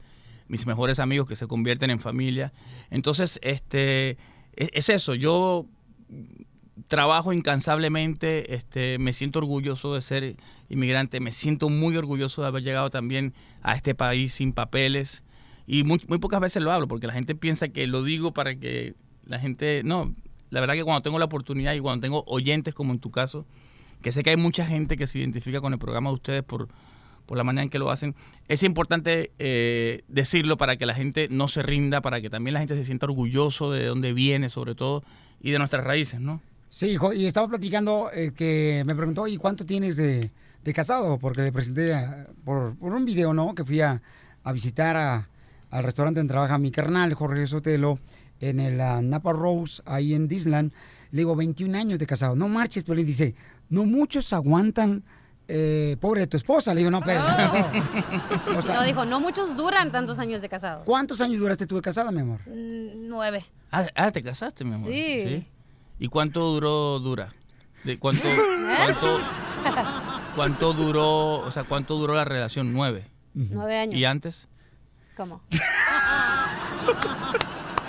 mis mejores amigos que se convierten en familia. Entonces, este, es, es eso. Yo trabajo incansablemente, este, me siento orgulloso de ser inmigrante, me siento muy orgulloso de haber llegado también a este país sin papeles y muy, muy pocas veces lo hablo porque la gente piensa que lo digo para que la gente, no, la verdad que cuando tengo la oportunidad y cuando tengo oyentes como en tu caso, que sé que hay mucha gente que se identifica con el programa de ustedes por, por la manera en que lo hacen, es importante eh, decirlo para que la gente no se rinda, para que también la gente se sienta orgulloso de dónde viene sobre todo y de nuestras raíces, ¿no? Sí, hijo, y estaba platicando eh, que me preguntó, ¿y cuánto tienes de, de casado? Porque le presenté eh, por, por, un video, ¿no? Que fui a, a visitar a, al restaurante donde trabaja mi carnal, Jorge Sotelo, en el uh, Napa Rose, ahí en Disneyland. Le digo, 21 años de casado. No marches, pero le dice, no muchos aguantan, eh, pobre de tu esposa. Le digo, no, pero... o sea, no, dijo, no muchos duran tantos años de casado. ¿Cuántos años duraste tú de casada, mi amor? Mm, nueve. Ah, ah, ¿te casaste, mi amor? Sí. ¿Sí? ¿Y cuánto duró, dura? ¿De cuánto, cuánto, cuánto duró, o sea, cuánto duró la relación? Nueve. Nueve años. ¿Y antes? ¿Cómo?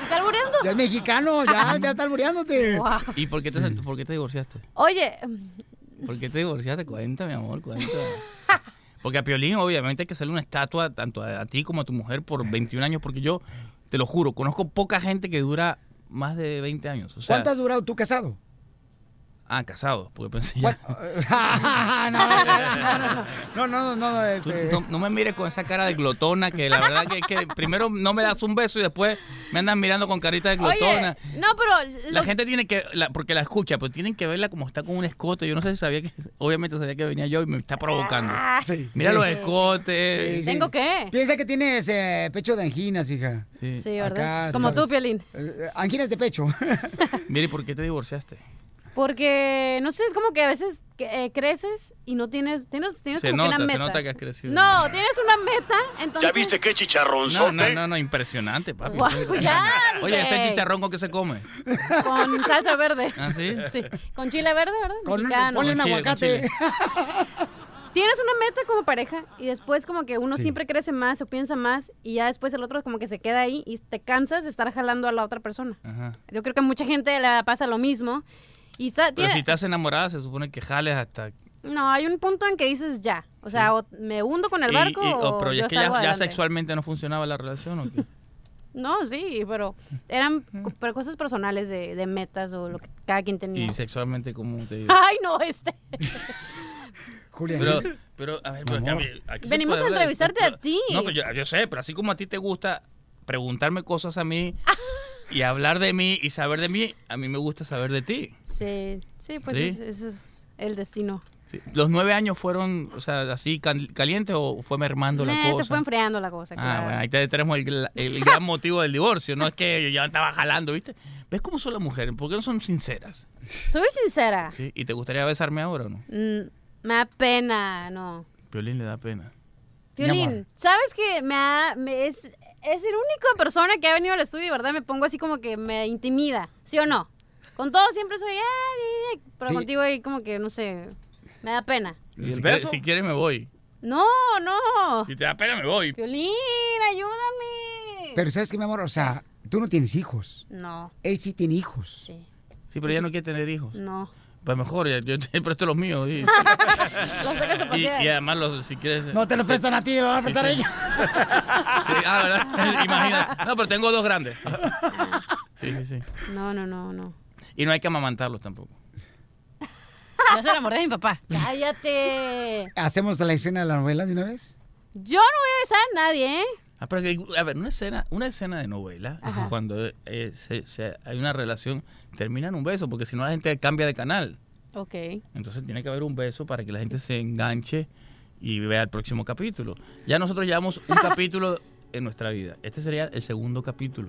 ¿Está albureando? Ya es mexicano, ya, ya está albureándote. Wow. ¿Y por qué, te, sí. por qué te divorciaste? Oye. ¿Por qué te divorciaste? Cuenta, mi amor, cuenta. Porque a Piolín, obviamente, hay que hacerle una estatua tanto a, ti como a tu mujer por 21 años, porque yo, te lo juro, conozco poca gente que dura más de 20 años. ¿Cuánto has durado tú casado? Ah, casado, porque pensé ya. no, no, no, no, no, este... no, no, me mires con esa cara de glotona, que la verdad que, que, primero no me das un beso y después me andan mirando con carita de glotona. Oye, no, pero... La gente tiene que, la, porque la escucha, pues tienen que verla como está con un escote. Yo no sé si sabía que, obviamente sabía que venía yo y me está provocando. Ah, sí, Mira sí, los escotes. Sí, ¿Tengo qué? Piensa que tienes eh, pecho de anginas, hija. Sí, sí ¿verdad? Acá, como ¿sabes? tú, Piolín. Eh, anginas de pecho. Mire, ¿por qué te divorciaste? Porque, no sé, es como que a veces eh, creces y no tienes, tienes, tienes se como nota, que una meta. Se nota que has crecido. No, tienes una meta, entonces... ¿Ya viste qué chicharrón No, no, no, no, impresionante, papi. Wow, ya, Oye, ese chicharrón con qué se come? Con salsa verde. ¿Ah, sí? Sí, con chile verde, ¿verdad? Con, Mexicano. Ponle un aguacate. Tienes una meta como pareja y después como que uno sí. siempre crece más o piensa más y ya después el otro como que se queda ahí y te cansas de estar jalando a la otra persona. Ajá. Yo creo que a mucha gente le pasa lo mismo. Y está, Pero tiene... si estás enamorada, se supone que jales hasta... No, hay un punto en que dices ya. O sea, sí. o me hundo con el barco y, y, o, Pero yo es que ya, ya, sexualmente no funcionaba la relación, ¿o qué? No, sí, pero eran pero cosas personales de, de, metas o lo que cada quien tenía. ¿Y sexualmente cómo te Ay, no, este. Julián. Pero, pero, a ver, pero a mí, Venimos a entrevistarte pero, a ti. No, pero yo, yo, sé, pero así como a ti te gusta preguntarme cosas a mí y hablar de mí y saber de mí, a mí me gusta saber de ti. Sí, sí, pues ¿Sí? Ese, ese es el destino. Sí. ¿Los nueve años fueron, o sea, así calientes o fue mermando nah, la cosa? Se fue enfriando la cosa, Ah, claro. bueno, ahí tenemos el, el gran motivo del divorcio. No es que yo ya estaba jalando, ¿viste? ¿Ves cómo son las mujeres? ¿Por qué no son sinceras? Soy sincera. ¿Sí? ¿Y te gustaría besarme ahora o no? Mm, me da pena, no. Violín le da pena. Violín, ¿sabes que me, ha, me es, es el único persona que ha venido al estudio y, ¿verdad? Me pongo así como que me intimida, ¿sí o no? Con todo siempre soy, ah, pero sí. contigo ahí como que, no sé, me da pena. ¿Y el beso? Si quieres me voy. No, no. Si te da pena me voy. Violín, ayúdame. Pero ¿sabes qué, mi amor? O sea, tú no tienes hijos. No. Él sí tiene hijos. Sí. Sí, pero ella no quiere tener hijos. No. Pues mejor, yo te presto los míos. Y, y, y, además, los, si quieres... No te los prestan a ti, lo van a prestar sí, a ella. Sí, ah, ¿verdad? Imagina. No, pero tengo dos grandes. Sí, sí, sí. No, no, no, no. Y no hay que amamantarlos tampoco. Yo soy el amor de mi papá. Cállate. ¿Hacemos la escena de la novela de una vez? Yo no voy a besar a nadie, ¿eh? Ah, pero que, a ver, una escena, una escena de novela, Ajá. cuando eh, se, se, hay una relación, termina en un beso, porque si no la gente cambia de canal. Ok. Entonces tiene que haber un beso para que la gente se enganche y vea el próximo capítulo. Ya nosotros llevamos un capítulo en nuestra vida. Este sería el segundo capítulo.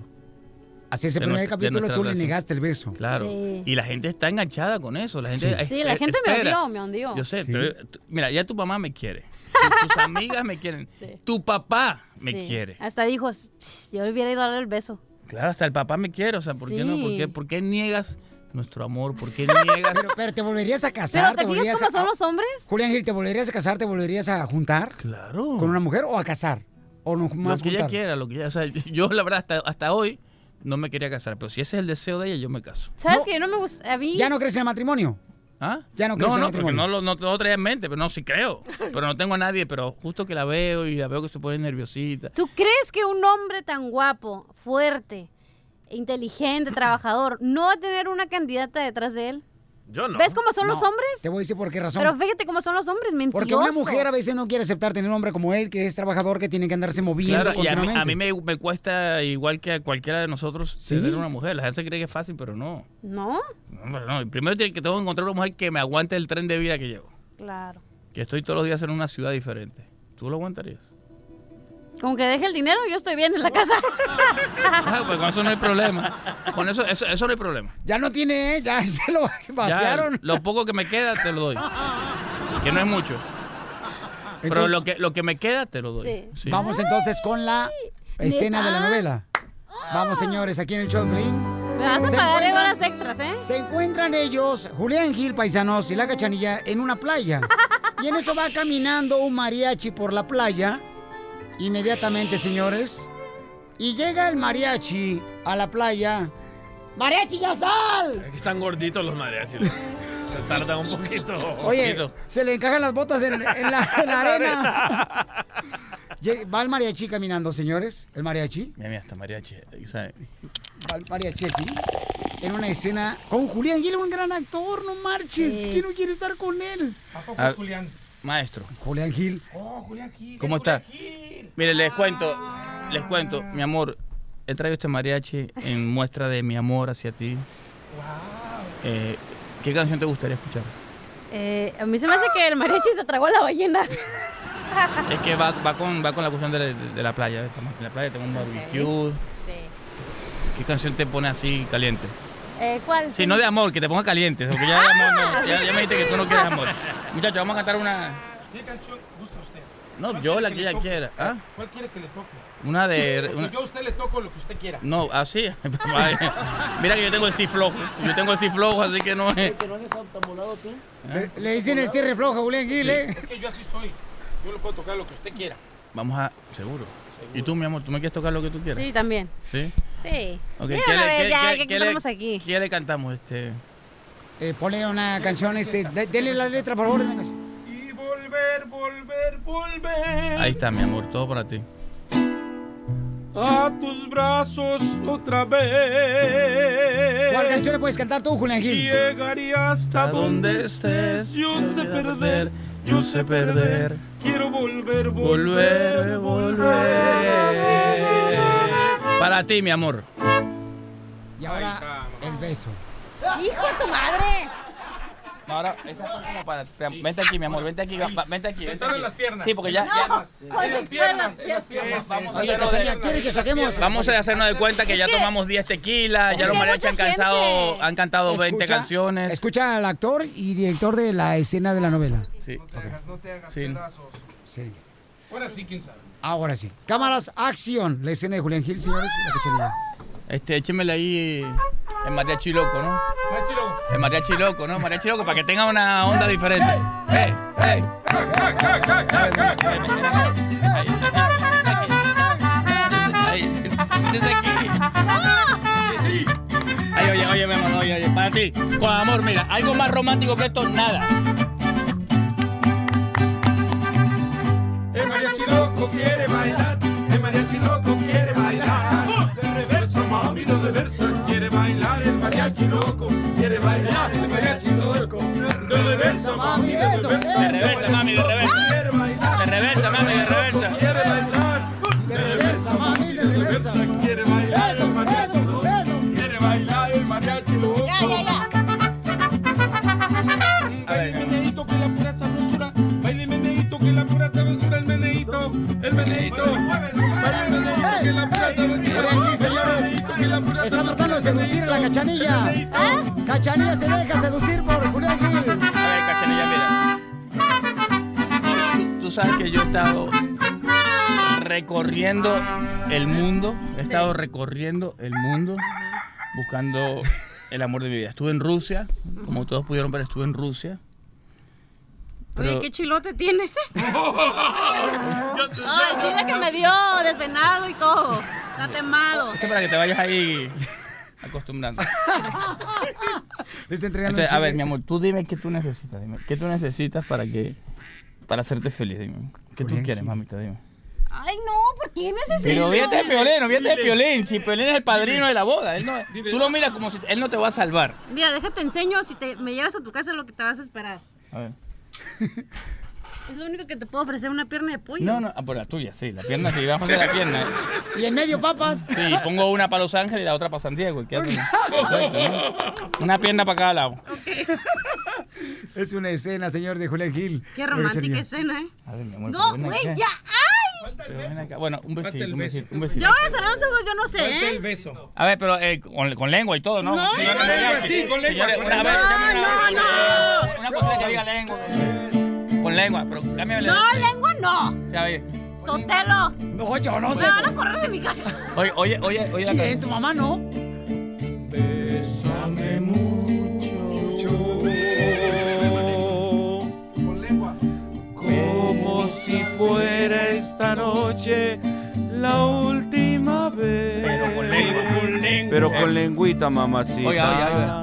Así ese primer nuestra- capítulo tú le negaste el beso. Claro. Sí. Y la gente está enganchada con eso. La gente, Sí. es- Sí, la es- gente me odió, me odió. Yo sé, Sí. pero tú- mira, ya tu mamá me quiere. tu- Tus amigas me quieren. Sí. Tu papá me Sí. quiere. Hasta dijo, "Ch, yo le hubiera ido a darle el beso. Claro, hasta el papá me quiere. O sea, ¿por qué no? ¿Por qué, por qué niegas nuestro amor? ¿Por qué niegas? Pero, pero te volverías a casar, Pero ¿te fijas volverías cómo a... son los hombres? Julián Gil, ¿te volverías a casar? ¿Te volverías a juntar claro. con una mujer o a casar? ¿O no lo más que ella quiera, lo que ella, o sea, yo la verdad hasta, hasta hoy no me quería casar, pero si ese es el deseo de ella, yo me caso. ¿Sabes No. que yo no me gusta? A mí... ¿Ya no crees en el matrimonio? ¿Ah? Ya no crees no, no, porque no lo, no, lo traía en mente, pero no, sí creo. Pero no tengo a nadie, pero justo que la veo y la veo que se pone nerviosita. ¿Tú crees que un hombre tan guapo, fuerte, inteligente, trabajador, no va a tener una candidata detrás de él? Yo no. ¿Ves cómo son los hombres? Te voy a decir por qué razón. Pero fíjate cómo son los hombres, mentirosos. Porque una mujer a veces no quiere aceptar tener un hombre como él, que es trabajador, que tiene que andarse moviendo Claro, y a mí, continuamente. a mí me, me cuesta igual que a cualquiera de nosotros ¿Sí? tener una mujer. La gente cree que es fácil, pero no. ¿No? No, no. Primero tiene que tengo que encontrar una mujer que me aguante el tren de vida que llevo. Claro. Que estoy todos los días en una ciudad diferente. ¿Tú lo aguantarías? Con que deje el dinero, yo estoy bien en la casa. Ah, pues con eso no hay problema. Con eso, eso, eso no hay problema. Ya no tiene, ¿eh? ya se lo Ya, vaciaron. lo poco que me queda te lo doy. Que no es mucho. Pero Entonces- lo que, lo que me queda te lo doy. Sí. Sí. Vamos entonces con la escena de la novela. Vamos, señores, aquí en el show. Me vas a pagar horas extras, ¿eh? Se encuentran ellos, Julián Gil, paisanos, y la cachanilla en una playa. Y en eso va caminando un mariachi por la playa. Inmediatamente, señores. Y llega el mariachi a la playa. ¡Mariachi, ya sal! Es que están gorditos los mariachis. Se tardan un poquito. Oye, poquito. se le encajan las botas en, en la, en la arena. Va el mariachi caminando, señores. El mariachi. Mira, mira, hasta mariachi. ¿sabes? Va el mariachi aquí. En una escena con Julián Gil, un gran actor, no marches. Sí. ¿Quién no quiere estar con él? Ah, Maestro, Julián Gil. ¿cómo está? Mire, les cuento, les cuento, mi amor, he traído este mariachi en muestra de mi amor hacia ti. Eh, ¿Qué canción te gustaría escuchar? Eh, a mí se me hace que el mariachi se tragó a la ballena. Es que va, va, con, va con la cuestión de, la- de la playa. Estamos en la playa, tengo un barbecue. Sí. ¿Qué canción te pone así caliente? Eh, ¿Cuál? Sí, no de amor, que te ponga caliente. Porque ya, de amor no, ya, ya me dijiste que tú no quieres amor. Muchachos, vamos a cantar una. ¿Qué canción? No, ¿Cuál yo la que que ella toque? quiera. ¿Ah? ¿Cuál quiere que le toque? Una de. Una- Yo a usted le toco lo que usted quiera. No, así. Mira que yo tengo el sí flojo. Yo tengo el sí flojo, así que no es. ¿Que no eres tambolado tú? Le, le dicen el cierre flojo a Julián Gil, ¿eh? Es que yo así soy. Yo le puedo tocar lo que usted quiera. Vamos a. Seguro. ¿Y tú, mi amor, tú me quieres tocar lo que tú quieras? Sí, también. ¿Sí? Sí. Ok, De ¿qué una le- vez, qué- ya, qué- le- aquí. ¿Qué le cantamos? Este. Eh, ponle una canción, este. de- Dele la letra, por favor. de una canción. Volver, volver, volver. Ahí está, mi amor, todo para ti. A tus brazos otra vez. ¿Cuál canción le puedes cantar tú, Julián Gil? Llegaría hasta A donde estés, Yo sé perder, yo sé perder. Quiero volver, Volver, volver. Para ti, mi amor. Y ahora, el beso. ¡Hijo de tu madre! No, ahora, esa fue como para. Vente aquí, mi amor, vente aquí, vente aquí. Vente Sentado aquí. en las piernas. Sí, porque ya. ya- En las piernas, en las piernas. Vamos a Oye, Cachanilla, ¿quieres que saquemos? Vamos a hacernos de cuenta que ya tomamos 10 tequilas, ya Es los que mariachis han gente. han cantado 20 Escucha- canciones. Escucha al actor y director de la escena de la novela. Sí. No te hagas, no te hagas Sí. pedazos. Sí. Ahora sí, quién sabe. Ahora sí. Cámaras, acción. La escena de Julián Gil, señores. La Cachanilla. Este, échemele ahí el mariachi loco, ¿no? Machilo. El mariachi loco, ¿no? Mariachi loco para que tenga una onda diferente. Ay, oye, oye, mi amor, oye, oye, para ti, con amor, mira, algo más romántico que esto, nada. El mariachi loco quiere bailar. El mariachi loco quiere bailar. De reversa, mami, de reversa. Mariachi loco. Quiere bailar el mariachi loco. De reversa, mami, de reversa. Mami, de reversa. De reversa, mami, de reversa. El meneíto. Baile meneíto que la sabrosura. Julián Gil, señores. Está sabrosura. seducir a la cachanilla. Cachanilla se deja seducir por Julián Gil. A ver, Cachanilla, mira. Tú sabes que yo he estado recorriendo el mundo. He estado recorriendo el mundo buscando el amor de mi vida. Estuve en Rusia, como todos pudieron ver, estuve en Rusia. Oye, Pero- ¿qué chilote tienes? Ay, chile que me dio, desvenado y todo. Está temado. Esto para que te vayas ahí acostumbrando. Le está entregando Entonces, un a ver, mi amor, tú dime qué tú necesitas. Dime. ¿Qué tú necesitas para que para hacerte feliz? Dime. ¿Qué tú quieres, mamita? Dime. Ay, no, ¿por qué haces Pero fíjate de Piolín, no fíjate de Piolín. Si Piolín es el padrino de la boda. Él no, tú lo miras como si él no te va a salvar. Mira, déjate enseño si te, me llevas a tu casa lo que te vas a esperar. A ver. Es lo único que te puedo ofrecer, una pierna de pollo. No, no, ah, por la tuya, sí. La pierna, sí, vamos a hacer la pierna. Y en medio papas. Sí, pongo una para Los Ángeles y la otra para San Diego. y. Perfecto, ¿no? Una pierna para cada lado. Es una escena, señor, de Julián Gil. Qué romántica escena, ¿eh? A ver, mi amor, No, güey, ya. ¡Ay! Bueno, un besito, el un beso. besito, un besito. Yo voy a cerrar los ojos, yo no sé, ¿eh? beso. A ver, pero eh, con, con lengua y todo, ¿no? No. Sí, Con lengua, sí, con lengua, Señores, con una- a ver, lengua. dame una- No, no, Una cosa que diga lengua. Con lengua, pero No, lengua no. Sí, a ver. Sotelo. No, yo no Me sé. van a correr de mi casa. Oye, oye, oye, oye. ¿Quién? ¿Tu mamá no? Bésame mucho. Como si fuera esta noche la última vez. Pero con lengua, con lengua. Pero con lengüita, mamacita. Oiga, oiga, oiga.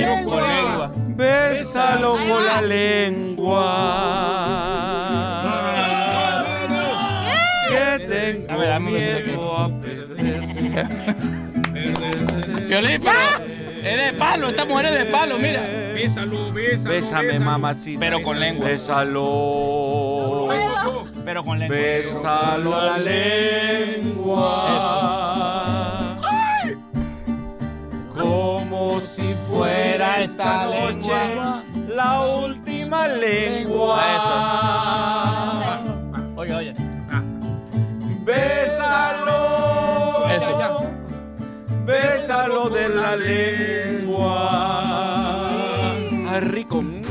Lengua. lengua. Bésalo con la lengua. Que tengo miedo a perderte. Violín, pero es de palo, esta mujer es de palo, mira. Bésalo, bésalo. Bésame, mamacita. Pero con lengua. Bésalo. Pero con lengua. Bésalo la lengua. Fuera esta noche la última lengua. Oye, oye. Bésalo. Eso. Bésalo de la lengua. Ay, rico. Mm.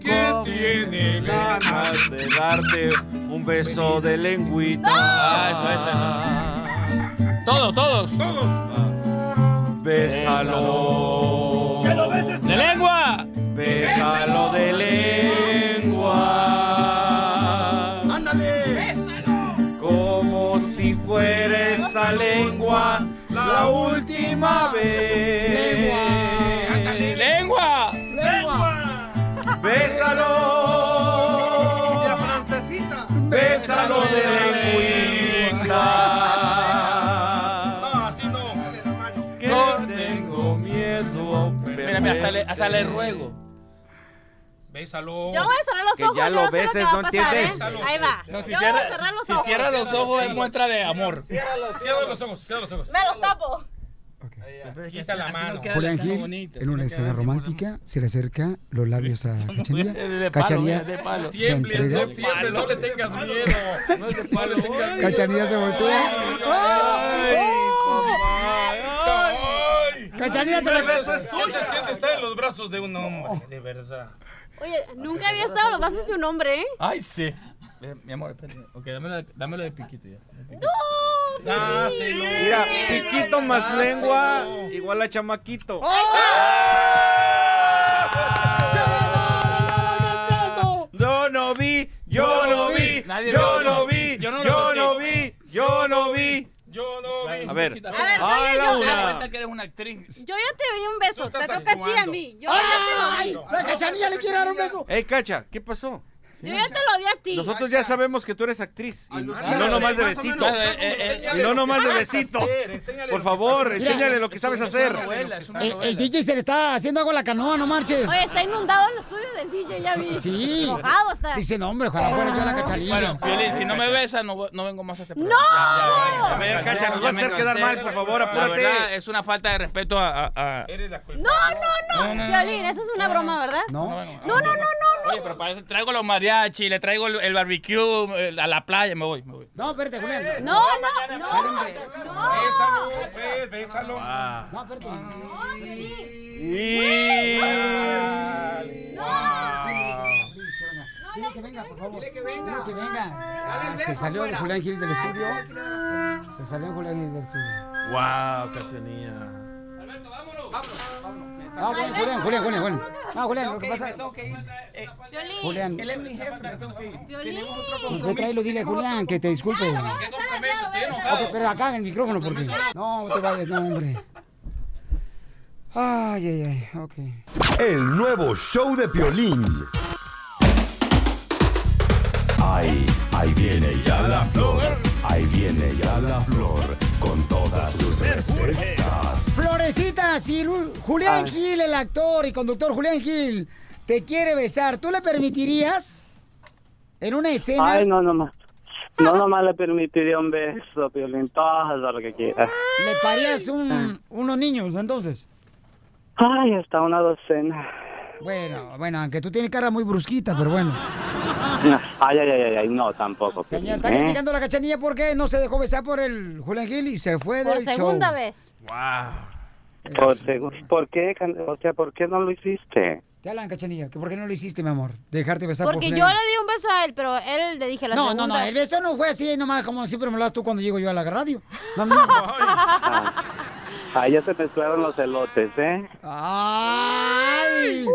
Que tiene ganas de darte un beso de lengüita. Ah, eso, eso, eso. Todos, todos. Bésalo. ¡De lengua! Bésalo de lengua. ¡Ándale! Como si fuera esa lengua la última vez. ¡Lengua! Bésalo. La francesita. Bésalo de lengüita. Hasta le, hasta le ruego. Bésalo. Yo voy a cerrar los Que ojos. ya yo lo no sé beses, que va a ¿no pasar, entiendes? ¿eh? Ahí va. No, si yo voy a cierra, cerrar los si ojos. cierra los ojos es muestra de amor. Cierra los ojos, cierra los ojos. Me los tapo. Quita la mano. Julián Gil, en una escena romántica, se le acerca los labios a Cachanilla. de palo, Cachanilla es de palo. se entrega. no no le tengas miedo. No le no le tengas miedo. Cachanilla se voltea. Ay, Cachanilla te la... beso es tuyo. se siente estar en los brazos de un hombre, de verdad. Oye, nunca había estado en los brazos de un hombre, ¿eh? Ay, sí. Mi amor, espérate. Ok, dámelo, dámelo de piquito ya. de piquito. Dáselo. Mira, piquito más lengua igual a chamaquito. Yo no vi, yo no vi, yo no vi, yo no lo yo no vi, yo no vi. Yo no vi. A ver, A ver, a la una. que eres una actriz. Yo ya te di un beso. Te toca a ti y a mí. Yo ya te ¡Ay! lo di. La Cachanilla le quiere dar un beso. Ey, Cacha, ¿qué pasó? Yo ya te lo di a ti. Nosotros ya sabemos que tú eres actriz. Y, y Alucina, no nomás de besito. Eh, eh, eh, Y no nomás de besito. Por favor, enséñale lo que sabes Es hacer. El, DJ se le está haciendo algo a la canoa, no marches. Oye, está inundado el estudio del DJ, ya vi. Sí. Enojado está. Dice, no, hombre, ojalá fuera yo la Cachanilla. Bueno, si no me besas, no, vengo más a este programa. ¡No! A ver, Cacha, nos vas a hacer quedar mal, por favor, apúrate. es una falta de respeto a... Eres la. No, no, no. Violín, eso es una broma, ¿verdad? No. No, no, no, no, Oye, pero para eso traigo los mariachis, le traigo el, el barbecue el- a la playa, me voy, me voy. No, espérate, Julián. No, no, no. Bésalo, ves, bésalo. No, espérate. Dile que venga, por favor. Dile que venga. Dile que venga. Ah, se salió de Julián Gil del estudio. Se salió Julián Gil del estudio. Wow, Cachanilla. Ah, Julián, Julián, Julián, Julián, Julián. Ah, Julián, lo que pasa... Julián. Él es mi jefe, me tengo que ir. Tenemos otro Pues tráelo, dile a Julián que te disculpe. Ok, pero acá en el micrófono, porque... No, te vayas, no, hombre. Ay, ay, ay, ok. El nuevo show de Piolín. Ahí, ahí viene ya la flor. Ahí viene ya la flor con todas sus recetas. Florecita, si Lu- Julián Gil, el actor y conductor Julián Gil, te quiere besar, ¿tú le permitirías en una escena? Ay, no, nomás. No, nomás le permitiría un beso, Piolín, todo lo que quiera. ¿Le parías un, unos niños, entonces? Ay, hasta una docena. Bueno, bueno, aunque tú tienes cara muy brusquita, pero bueno. Ay, ay, ay, ay, ay, no, tampoco. Señor, Piolín, está ¿eh? criticando a la cachanilla porque no se dejó besar por el Julián Gil y se fue Por del segunda vez. Wow. Por, segu- ¿Por qué? O sea, ¿por qué no lo hiciste? Te hablan, cachanilla, que por qué no lo hiciste, mi amor, dejarte besar Porque por yo le di un beso a él, pero él le dije la No, segunda. no, no, el beso no fue así nomás como siempre me lo das tú cuando llego yo a la radio. No, no. Ay, ya se mezclaron los elotes, ¿eh? ¡Ay!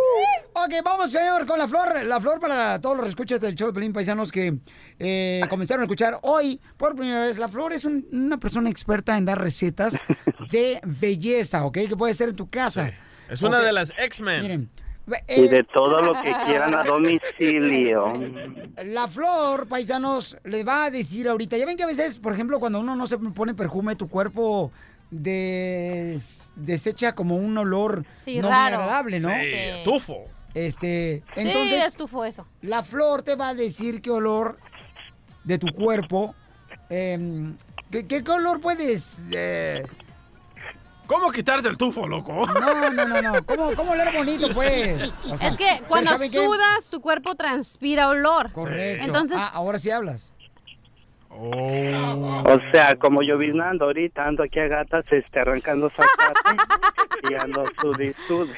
Ok, vamos, señor, con la flor. La flor para todos los escuchas del show de Pelín Paisanos que eh, comenzaron a escuchar hoy por primera vez. La flor es un- una persona experta en dar recetas de belleza, ¿ok? Que puede ser en tu casa. Es una de las X-Men. Miren, Y de todo lo que quieran a domicilio. La flor, paisanos, les va a decir ahorita. Ya ven que a veces, por ejemplo, cuando uno no se pone perfume, tu cuerpo des- desecha como un olor Sí, no muy agradable, ¿no? Sí, Sí. tufo. Este, Sí, entonces, estufo eso. la flor te va a decir qué olor de tu cuerpo, em, ¿qué, qué color puedes? eh, ¿Cómo quitarte el tufo, loco? no, no, no, no. ¿Cómo, cómo oler bonito, pues? O sea, es que cuando sudas, tu cuerpo transpira olor. Correcto. Entonces, Ah, ahora sí hablas. O sea, como lloviznando ahorita, ando aquí a gatas este, arrancando zacate y ando sudi, sudi.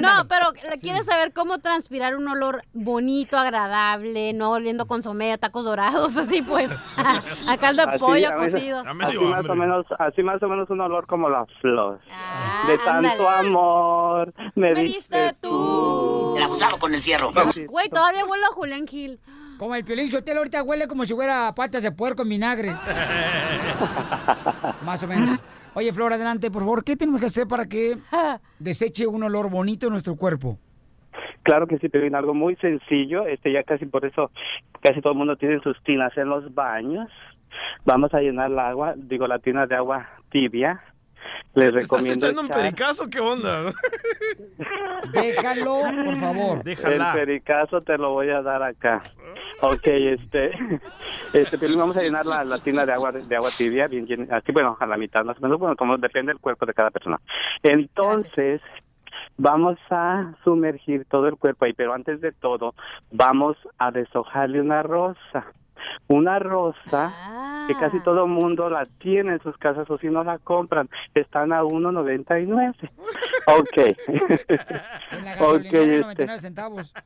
no, pero quieres saber cómo transpirar un olor bonito, agradable, no oliendo consomé, a tacos dorados, así pues, a caldo de Así, pollo a cocido. Así más, o menos, así más o menos un olor como la flor. de tanto Ah, ándale. amor me, Me diste tú. El abusado con el fierro. Güey, todavía huele a Julián Gil. Como el piolín hotel ahorita huele como si fuera patas de puerco en vinagre. Más o menos. Oye, Flor, adelante, por favor. ¿Qué tenemos que hacer para que deseche un olor bonito en nuestro cuerpo? Claro que sí, pero algo muy sencillo, este ya casi por eso casi todo el mundo tiene sus tinas en los baños. Vamos a llenar la agua, digo la tina de agua tibia. Les ¿Te estás recomiendo echando un pericazo? ¿Qué onda? Déjalo, por favor. El pericazo te lo voy a dar acá. Ok, este, este, pero vamos a llenar la, la tina de agua de agua tibia, bien, bien, así, bueno, a la mitad más o menos, bueno, como depende del cuerpo de cada persona. Entonces, vamos a sumergir todo el cuerpo ahí, pero antes de todo, vamos a deshojarle una rosa. Una rosa que casi todo mundo la tiene en sus casas o si no la compran, están a 1.99. Ok. En la Ok, gasolinera, este. 99 centavos.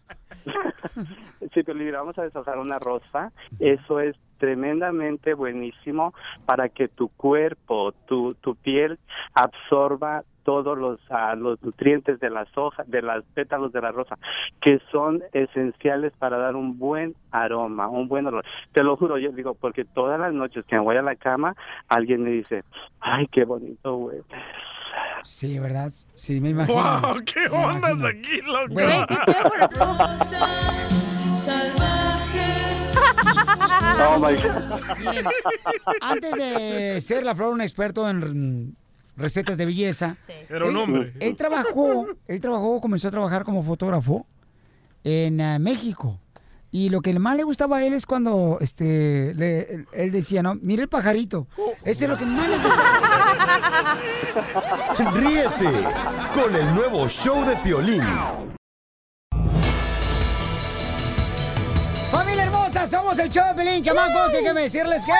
Sí, pero vamos a deshojar una rosa. Eso es tremendamente buenísimo para que tu cuerpo, tu, tu piel absorba todos los, ah, los nutrientes de las hojas, de las pétalos de la rosa, que son esenciales para dar un buen aroma, un buen olor. Te lo juro, yo digo, porque todas las noches que me voy a la cama, alguien me dice, ay, qué bonito, güey. Sí, ¿verdad? Sí, me imagino. ¡Wow! ¿Qué ondas aquí, loco? Güey, ¿qué pedo con la Oh, my God. Antes de ser la flor un experto en recetas de belleza, Era un él- hombre. Él trabajó, él trabajó, comenzó a trabajar como fotógrafo en ah, México. Y lo que más le gustaba a él es cuando este le- él, él decía, no, mira el pajarito. Ese es lo que más le gustaba. Ríete con el nuevo show de Piolín. hermosa! Somos el show de Pelín, chamacos. Déjenme decirles que...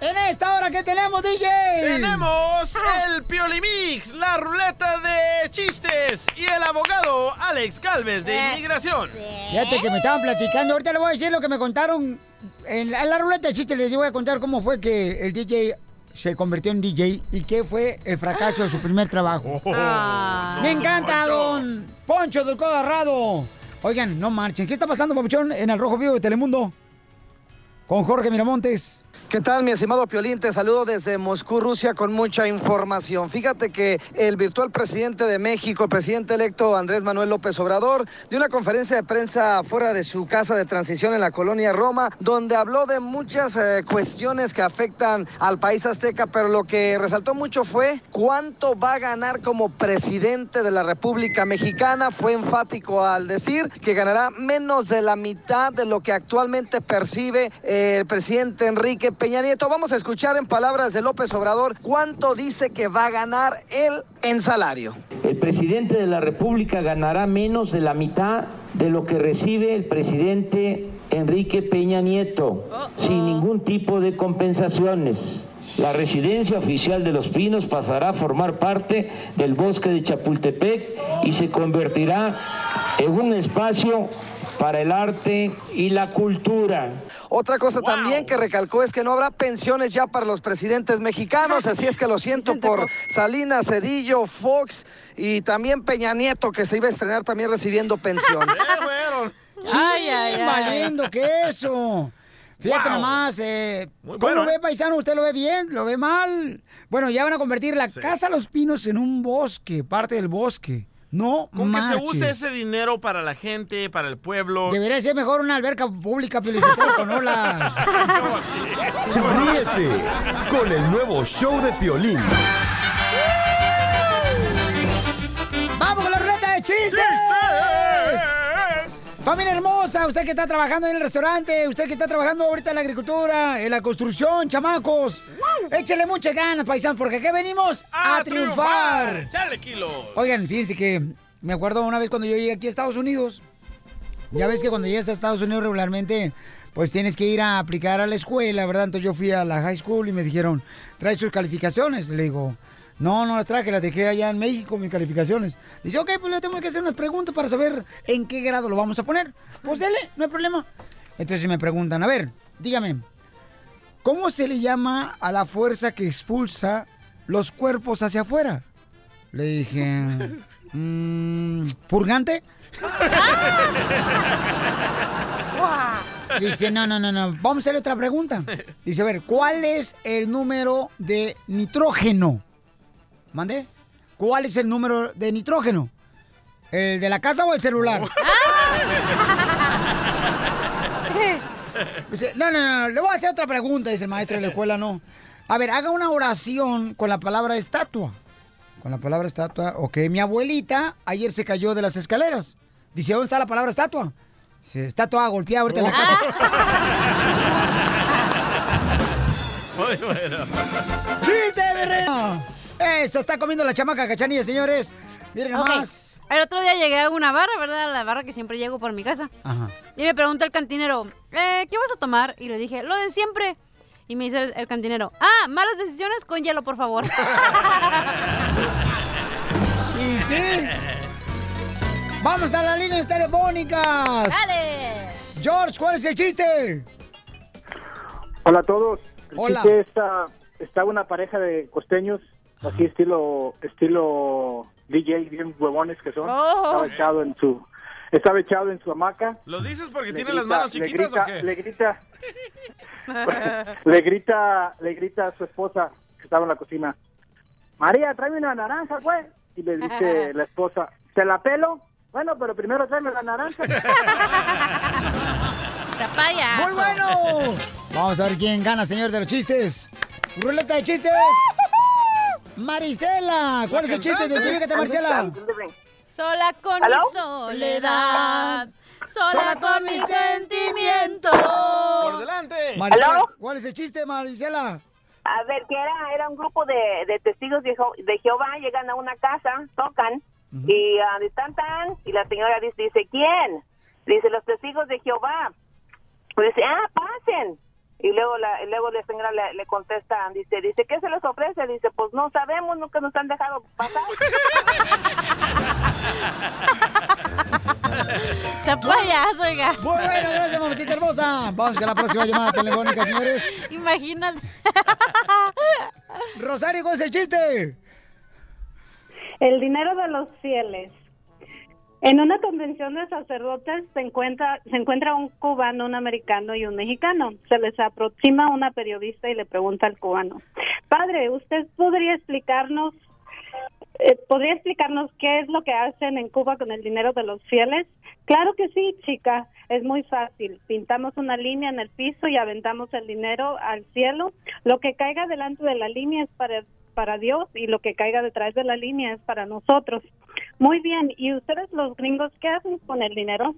En esta hora, ¿qué tenemos, DJ? Tenemos el Piolimix, la ruleta de chistes y el abogado Alex Galvez de Inmigración. Fíjate que me estaban platicando. Ahorita le voy a decir lo que me contaron. En la, en la ruleta de chistes les voy a contar cómo fue que el DJ se convirtió en DJ y qué fue el fracaso de su primer trabajo. Ah. Me encanta, don Poncho del Codo Agarrado. Oigan, no marchen. ¿Qué está pasando, Papuchón, en el Rojo Vivo de Telemundo? Con Jorge Miramontes. ¿Qué tal, mi estimado Piolín? Te saludo desde Moscú, Rusia, con mucha información. Fíjate que el virtual presidente de México, el presidente electo Andrés Manuel López Obrador, dio una conferencia de prensa fuera de su casa de transición en la colonia Roma, donde habló de muchas eh, cuestiones que afectan al país azteca, pero lo que resaltó mucho fue cuánto va a ganar como presidente de la República Mexicana. Fue enfático al decir que ganará menos de la mitad de lo que actualmente percibe eh, el presidente Enrique Peña Nieto. Vamos a escuchar en palabras de López Obrador cuánto dice que va a ganar él en salario. El presidente de la República ganará menos de la mitad de lo que recibe el presidente Enrique Peña Nieto, sin ningún tipo de compensaciones. La residencia oficial de Los Pinos pasará a formar parte del bosque de Chapultepec y se convertirá en un espacio para el arte y la cultura. Otra cosa también que recalcó es que no habrá pensiones ya para los presidentes mexicanos, así es que lo siento por Salinas, Cedillo, Fox y también Peña Nieto que se iba a estrenar también recibiendo pensión. Sí, Ay, ay, ay. valiendo que eso. Fíjate Wow. nomás, eh, ¿cómo bueno, lo ve, ¿eh? paisano? ¿Usted lo ve bien? ¿Lo ve mal? Bueno, ya van a convertir la Casa Los Pinos en un bosque, parte del bosque. No Con que se marches. use ese dinero para la gente, para el pueblo. Debería ser mejor una alberca pública, Piolichotelo, con ola. Ríete con el nuevo show de Piolín. ¡Vamos con la ruleta de chistes! Familia hermosa, usted que está trabajando en el restaurante, usted que está trabajando ahorita en la agricultura, en la construcción, chamacos. Échale muchas ganas, paisanos, porque aquí venimos a, triunfar. ¡Chale, kilos! Oigan, fíjense que me acuerdo una vez cuando yo llegué aquí a Estados Unidos. Ya ves que cuando llegas a Estados Unidos regularmente, pues tienes que ir a aplicar a la escuela, ¿verdad? Entonces yo fui a la high school y me dijeron, ¿traes tus calificaciones? Le digo, no, no las traje, las dejé allá en México, mis calificaciones. Dice, ok, pues le tengo que hacer unas preguntas para saber en qué grado lo vamos a poner. Pues dele, no hay problema. Entonces me preguntan, a ver, dígame, ¿cómo se le llama a la fuerza que expulsa los cuerpos hacia afuera? Le dije, "Mm, ¿purgante? Dice, no, no, no, no. Vamos a hacer otra pregunta. Dice, a ver, ¿cuál es el número de nitrógeno? ¿Mande? ¿Cuál es el número de nitrógeno? ¿El de la casa o el celular? Dice, no, no, no, le voy a hacer otra pregunta, dice el maestro de la escuela, no. A ver, haga una oración con la palabra estatua. Con la palabra estatua. Ok, mi abuelita ayer se cayó de las escaleras. Dice, ¿dónde está la palabra estatua? Dice, estatua golpeada ahorita en la casa. Muy bueno. ¡Chiste, Eso, está comiendo la chamaca cachanilla, señores. Miren Ok. nomás. El otro día llegué a una barra, ¿verdad? A la barra que siempre llego por mi casa. Ajá. Y me pregunta el cantinero, eh, ¿qué vas a tomar? Y le dije, lo de siempre. Y me dice el, el cantinero, ah, malas decisiones con hielo, por favor. Y sí. Vamos a las líneas telefónicas. ¡Dale! George, ¿cuál es el chiste? Hola a todos. El Hola. chiste está, está una pareja de costeños, así estilo estilo DJ, bien huevones que son. Oh. Estaba echado en su estaba echado en su hamaca. ¿Lo dices porque Le tiene grita- las manos le chiquitas grita- o qué? Le grita, le grita, le grita a su esposa que estaba en la cocina. María, tráeme una naranja, güey. Y le dice la esposa, ¿te la pelo? Bueno, pero primero tráeme la naranja. payaso! ¡Muy bueno! Vamos a ver quién gana, señor de los chistes. Ruleta de chistes. Marisela, ¿cuál es el chiste? Identifícate, Marisela. Sola con ¿Aló? mi soledad. Sola Sola con mis sentimientos. ¡Por delante! Marisela, ¿Aló? ¿cuál es el chiste, Marisela? A ver, que era, era un grupo de, de testigos de, Jo- de Jehová, llegan a una casa, tocan, y uh, tan tan, y la señora dice, dice, ¿quién? Dice, los testigos de Jehová. Pues dice, ah, pasen. Y luego la, y luego la señora le, le contesta, dice, dice, ¿qué se les ofrece? Dice, pues no sabemos, nunca nos han dejado pasar. Se payaso, oiga. Bueno, gracias, mamacita hermosa. Vamos con la próxima llamada telefónica, señores. Imagínate. Rosario, ¿cuál es el chiste? El dinero de los fieles. En una convención de sacerdotes se encuentra, se encuentra un cubano, un americano y un mexicano. Se les aproxima una periodista y le pregunta al cubano, padre, ¿usted podría explicarnos, eh, podría explicarnos qué es lo que hacen en Cuba con el dinero de los fieles? Claro que sí, chica, es muy fácil. Pintamos una línea en el piso y aventamos el dinero al cielo. Lo que caiga delante de la línea es para para Dios y lo que caiga detrás de la línea es para nosotros. Muy bien, ¿y ustedes los gringos qué hacen con el dinero?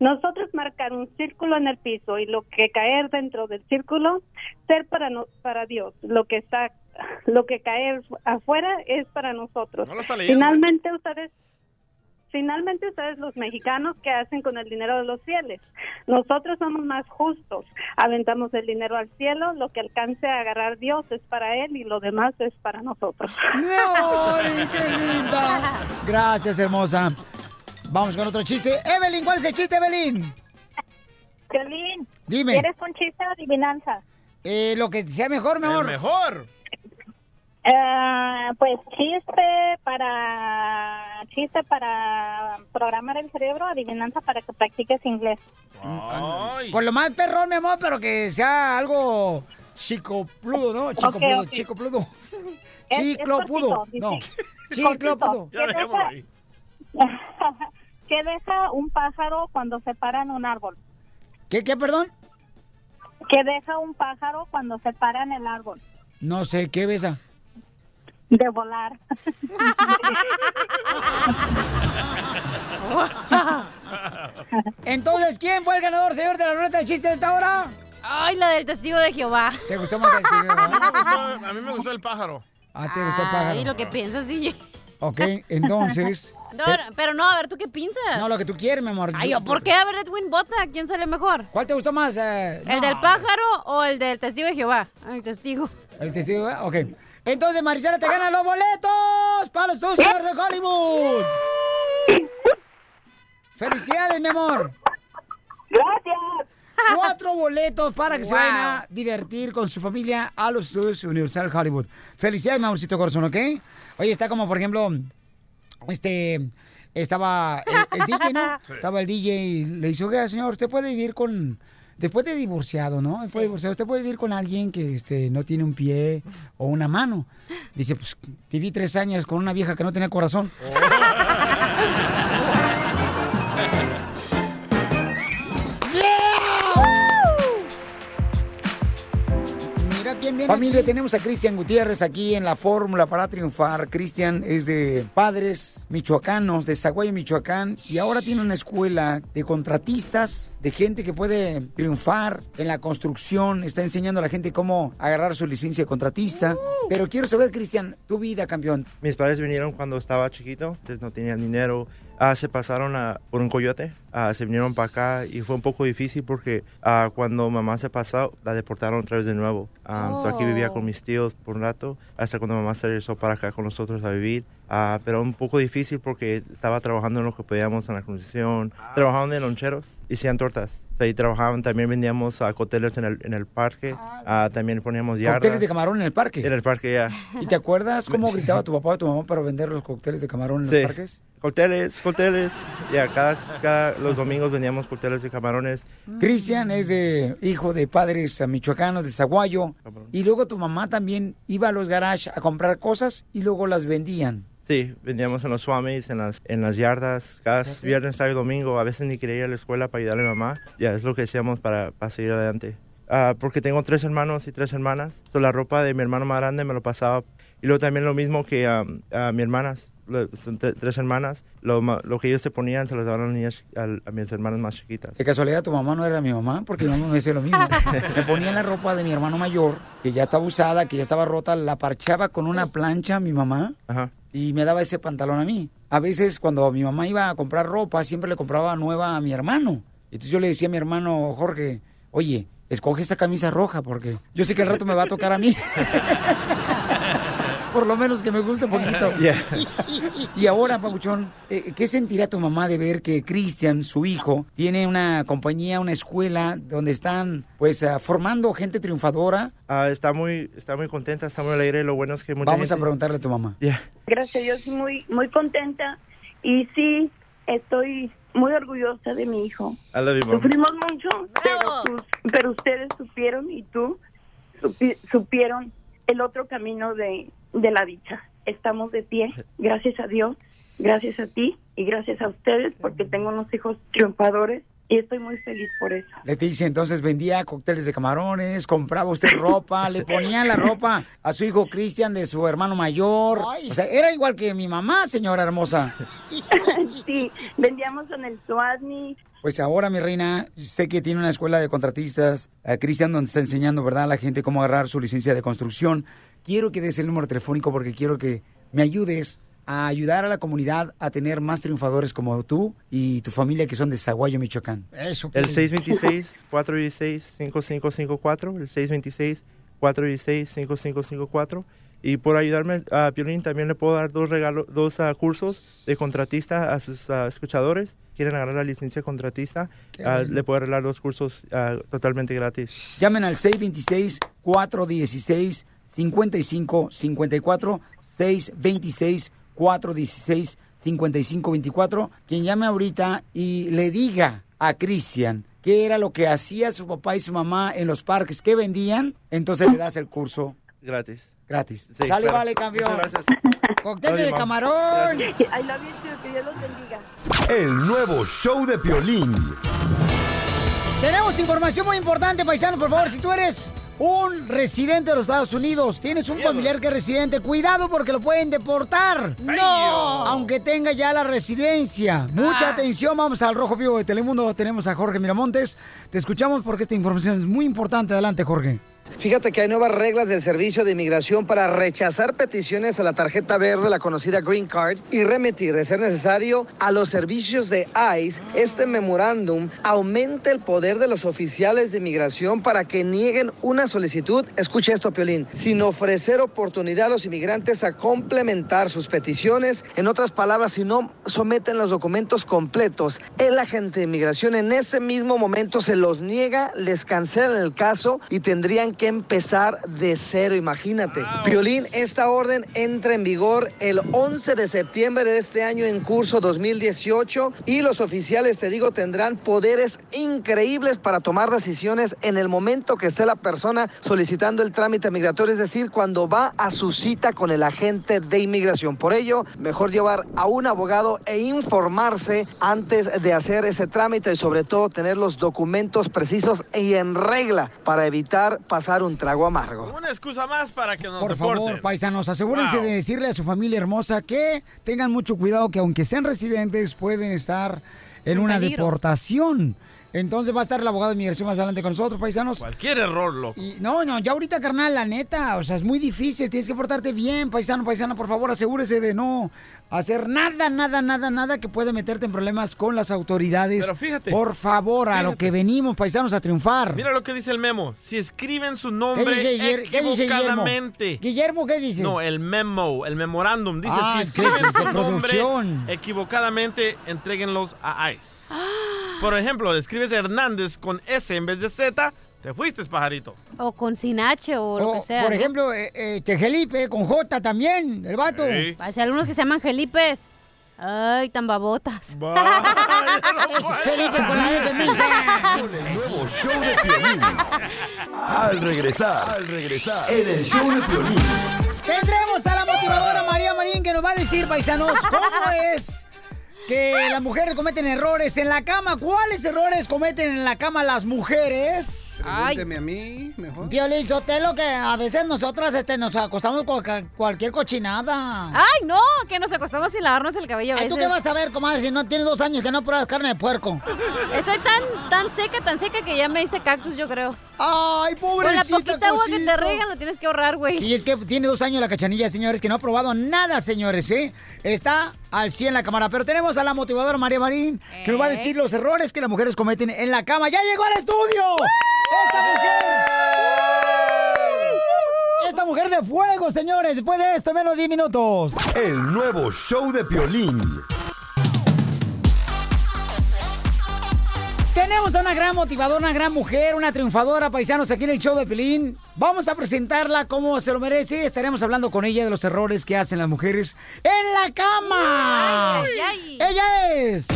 Nosotros marcar un círculo en el piso y lo que caer dentro del círculo ser para no, para Dios. Lo que está lo que caer afuera es para nosotros. No lo está leyendo, ¿eh? Finalmente ustedes Finalmente ustedes los mexicanos qué hacen con el dinero de los fieles. Nosotros somos más justos. Aventamos el dinero al cielo, lo que alcance a agarrar Dios es para él y lo demás es para nosotros. ¡Ay, qué linda! Gracias, hermosa. Vamos con otro chiste. Evelyn, ¿cuál es el chiste, Evelyn? Violín, Dime. ¿quieres un chiste o adivinanza? Eh, lo que sea mejor, mi amor. mejor. Eh, pues chiste para chiste para programar el cerebro, adivinanza para que practiques inglés. Por lo más perrón, mi amor, pero que sea algo chicopludo, ¿no? Chicopludo, ok. chicopludo. Es- es Chiclopudo. cortito, No. dice. Chiclopudo. ¿Qué deja, ¿Qué deja un pájaro cuando se para en un árbol? ¿Qué, qué, perdón? ¿Qué deja un pájaro cuando se para en el árbol? No sé, ¿qué besa? De volar. Entonces, ¿quién fue el ganador, señor, de la ruleta de chistes de esta hora? Ay, la del testigo de Jehová. ¿Te gustó más el testigo de A mí me Jehová? gustó, a mí me gustó el pájaro. Ah, ¿te gustó el pájaro? Ay, lo que piensas, sí. Ok, entonces... No, pero no, a ver, ¿tú qué piensas? No, lo que tú quieres, mi amor. Ay, ¿yo ¿por qué? A ver, Edwin, vota. ¿Quién sale mejor? ¿Cuál te gustó más? eh? ¿El No. del pájaro o el del testigo de Jehová? El testigo. ¿El testigo? de Jehová? Ok. Entonces, Marisela te gana los boletos para los dos de Hollywood. ¡Felicidades, mi amor! ¡Gracias! Cuatro boletos para que se vayan a divertir con su familia a los estudios Universal Hollywood. Felicidades, mi amorcito corazón, ¿ok? Oye, está como, por ejemplo, este... Estaba el, el DJ, ¿no? Sí. Estaba el DJ y le dice, oiga, señor, usted puede vivir con... Después de divorciado, ¿no? Después de divorciado, usted puede vivir con alguien que este, no tiene un pie o una mano. Dice, pues viví tres años con una vieja que no tenía corazón. Mira viene. Familia, tenemos a Cristian Gutiérrez aquí en la fórmula para triunfar. Cristian es de padres michoacanos, de Zaguayo, Michoacán, y ahora tiene una escuela de contratistas, de gente que puede triunfar en la construcción. Está enseñando a la gente cómo agarrar su licencia de contratista. Pero quiero saber, Cristian, tu vida, campeón. Mis padres vinieron cuando estaba chiquito, entonces no tenían dinero. Ah, se pasaron a- por un coyote, ah, se vinieron para acá y fue un poco difícil porque ah, cuando mamá se pasó, la deportaron otra vez de nuevo. Ah, so aquí vivía con mis tíos por un rato, hasta cuando mamá se regresó para acá con nosotros a vivir. Ah, pero un poco difícil porque estaba trabajando en lo que podíamos en la construcción, trabajaban de loncheros y hacían tortas. O sea, ahí trabajaban, también vendíamos a cócteles en el, en el parque, Ah, también poníamos yardas. Cócteles de camarón en el parque. En el parque, ya. ¿Y te acuerdas cómo gritaba tu papá o tu mamá para vender los cócteles de camarón en Sí. los parques? Cócteles, cócteles. Ya, cada, cada- los domingos vendíamos cócteles de camarones. Cristian es de hijo de padres michoacanos de Zaguayo. Y luego tu mamá también iba a los garages a comprar cosas y luego las vendían. Sí, vendíamos en los swamis, en las, en las yardas, cada viernes, sábado y domingo. A veces ni quería ir a la escuela para ayudarle a mi mamá. Ya, es lo que hacíamos para, para seguir adelante. Ah, porque tengo tres hermanos y tres hermanas. So, la ropa de mi hermano más grande me lo pasaba. Y luego también lo mismo que ah, a mis hermanas. Son tre- tres hermanas. Lo, lo que ellos se ponían se los daban a, las niñas, a, a mis hermanas más chiquitas. De casualidad tu mamá no era mi mamá, porque mi mamá me decía lo mismo. Me ponía la ropa de mi hermano mayor, que ya estaba usada, que ya estaba rota, la parchaba con una plancha mi mamá Ajá. Y me daba ese pantalón a mí. A veces cuando mi mamá iba a comprar ropa, siempre le compraba nueva a mi hermano. Entonces yo le decía a mi hermano Jorge, oye, escoge esa camisa roja porque yo sé que al rato me va a tocar a mí. Por lo menos que me guste un poquito. Yeah. Y ahora, Pabuchón, eh, ¿qué sentirá tu mamá de ver que Cristian, su hijo, tiene una compañía, una escuela donde están, pues, ah, formando gente triunfadora? Ah, está muy está muy contenta, está muy alegre. Lo bueno es que mucha Vamos a preguntarle a tu mamá. Yeah. Gracias a Dios, muy, muy contenta y sí, estoy muy orgullosa de mi hijo. I love you, mom. Sufrimos mucho, pero, pero ustedes supieron y tú supi- supieron el otro camino de, de la dicha. Estamos de pie, gracias a Dios, gracias a ti y gracias a ustedes porque tengo unos hijos triunfadores y estoy muy feliz por eso. Leticia entonces vendía cócteles de camarones, compraba usted ropa, le ponía la ropa a su hijo Cristian de su hermano mayor. O sea, era igual que mi mamá, señora hermosa. sí, vendíamos en el Suadni, Pues ahora, mi reina, sé que tiene una escuela de contratistas, eh, Cristian, donde está enseñando, ¿verdad?, a la gente cómo agarrar su licencia de construcción. Quiero que des el número telefónico porque quiero que me ayudes a ayudar a la comunidad a tener más triunfadores como tú y tu familia que son de Zaguayo, Michoacán. Eso. El 626-416-5554, el 626-416-5554. Y por ayudarme a Piolín también le puedo dar dos regalos, dos ah, cursos de contratista a sus ah, escuchadores. Quieren agarrar la licencia de contratista, ah, le puedo arreglar dos cursos totalmente gratis. Llamen al 626-416-5554, 626-416-5524. Quien llame ahorita y le diga a Cristian qué era lo que hacía su papá y su mamá en los parques, qué vendían, entonces le das el curso Gratis. Gratis. Sí, Sale, claro. vale, campeón. Gracias. Cóctel de camarón. I love you too, que Dios los bendiga. El nuevo show de Piolín. Tenemos información muy importante, paisano, por favor, si tú eres un residente de los Estados Unidos, tienes un familiar que es residente, cuidado porque lo pueden deportar. No. Aunque tenga ya la residencia. Mucha atención, vamos al Rojo Vivo de Telemundo, tenemos a Jorge Miramontes. Te escuchamos porque esta información es muy importante. Adelante, Jorge. Fíjate que hay nuevas reglas del Servicio de Inmigración para rechazar peticiones a la tarjeta verde, la conocida Green Card, y remitir, de ser necesario, a los servicios de ICE. Este memorándum aumenta el poder de los oficiales de inmigración para que nieguen una solicitud, escucha esto, Piolín, sin ofrecer oportunidad a los inmigrantes a complementar sus peticiones. En otras palabras, si no someten los documentos completos, el agente de inmigración en ese mismo momento se los niega, les cancelan el caso y tendrían que empezar de cero, imagínate. Piolín, esta orden entra en vigor el 11 de septiembre de este año en curso 2018 y los oficiales, te digo, tendrán poderes increíbles para tomar decisiones en el momento que esté la persona solicitando el trámite migratorio, es decir, cuando va a su cita con el agente de inmigración. Por ello, mejor llevar a un abogado e informarse antes de hacer ese trámite y sobre todo tener los documentos precisos y en regla para evitar pasar un trago amargo. Una excusa más para que nos Por deporten. favor, paisanos, asegúrense Wow. de decirle a su familia hermosa que tengan mucho cuidado, que aunque sean residentes, pueden estar en una peligro. deportación. Entonces va a estar el abogado de migración más adelante con nosotros, paisanos. Cualquier error, loco. Y no, no, ya ahorita, carnal, la neta, o sea, es muy difícil, tienes que portarte bien, paisano, paisana, por favor, asegúrese de no hacer nada, nada, nada, nada que puede meterte en problemas con las autoridades. Pero fíjate. Por favor, a lo que venimos, paisanos, a triunfar. Mira lo que dice el memo. Si escriben su ¿Qué nombre dice, Guiller- qué dice Guillermo? equivocadamente. Guillermo, ¿qué dice? No, el memo, el memorándum. Dice, Ah, si escriben su nombre equivocadamente, entréguenlos a ICE. Por ejemplo, escribes Hernández con S en vez de Z, te fuiste, pajarito. O con sin H o lo O, que sea. por ejemplo, eh, eh, Tejelipe con J también, el vato. Sí. Hay algunos que se llaman Gelipes. Ay, tan babotas. Felipe con la. Con el nuevo show de Piolín. Al regresar, al regresar, en el show de Piolín. Tendremos a la motivadora María Marín que nos va a decir, paisanos, cómo es que las mujeres cometen errores en la cama. ¿Cuáles errores cometen en la cama las mujeres? Pregúnteme a mí, mejor. Violín Sotelo, que a veces nosotras este, nos acostamos con cualquier cochinada. Ay, no, que nos acostamos sin lavarnos el cabello a Ay, veces. ¿tú qué vas a ver, comadre, si no tienes dos años que no pruebas carne de puerco? Estoy tan, tan seca, tan seca que ya me hice cactus, yo creo. Ay, Con la pobrecita poquita agua que te regan la tienes que ahorrar, güey. Sí, es que tiene dos años la cachanilla, señores, que no ha probado nada, señores, ¿eh? Está al 100 la cámara. Pero tenemos a la motivadora María Marín, que nos va a decir los errores que las mujeres cometen en la cama. ¡Ya llegó al estudio! ¡Esta mujer! ¡Esta mujer de fuego, señores! Después de esto, menos 10 minutos. El nuevo show de Piolín. Tenemos a una gran motivadora, una gran mujer, una triunfadora, paisanos, aquí en el show de Pelín. Vamos a presentarla como se lo merece. Estaremos hablando con ella de los errores que hacen las mujeres en la cama. Ay, ay, Ella es.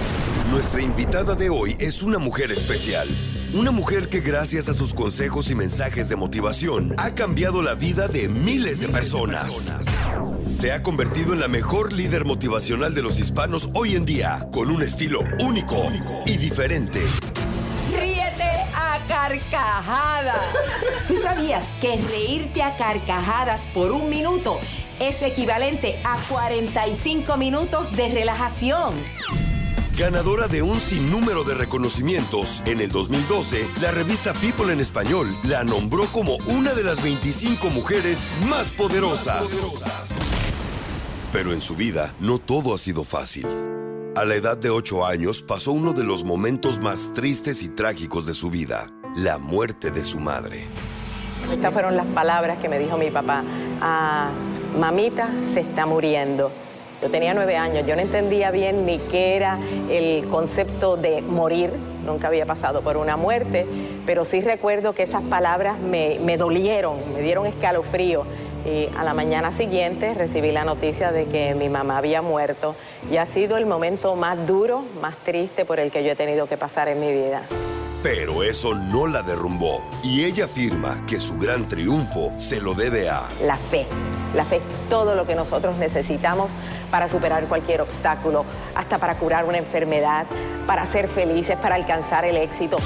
Nuestra invitada de hoy es una mujer especial. Una mujer que gracias a sus consejos y mensajes de motivación ha cambiado la vida de miles de personas. Se ha convertido en la mejor líder motivacional de los hispanos hoy en día, con un estilo único y diferente. Ríete a carcajadas. ¿Tú sabías que reírte a carcajadas por un minuto es equivalente a 45 minutos de relajación? Ganadora de un sinnúmero de reconocimientos, en el 2012, la revista People en Español la nombró como una de las 25 mujeres más poderosas. Pero en su vida, no todo ha sido fácil. A la edad de 8 años pasó uno de los momentos más tristes y trágicos de su vida, la muerte de su madre. Estas fueron las palabras que me dijo mi papá. Ah, mamita se está muriendo. Yo tenía nueve años, yo no entendía bien ni qué era el concepto de morir, nunca había pasado por una muerte, pero sí recuerdo que esas palabras me, me dolieron, me dieron escalofrío. Y a la mañana siguiente recibí la noticia de que mi mamá había muerto y ha sido el momento más duro, más triste por el que yo he tenido que pasar en mi vida. Pero eso no la derrumbó y ella afirma que su gran triunfo se lo debe a La fe. La fe es todo lo que nosotros necesitamos para superar cualquier obstáculo, hasta para curar una enfermedad, para ser felices, para alcanzar el éxito.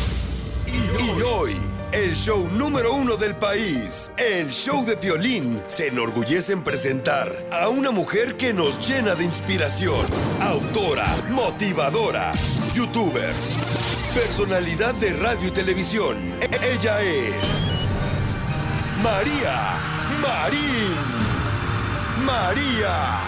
Y hoy, el show número uno del país, el show de Piolín, se enorgullece en presentar a una mujer que nos llena de inspiración. Autora, motivadora, youtuber, personalidad de radio y televisión. E- Ella es María Marín. María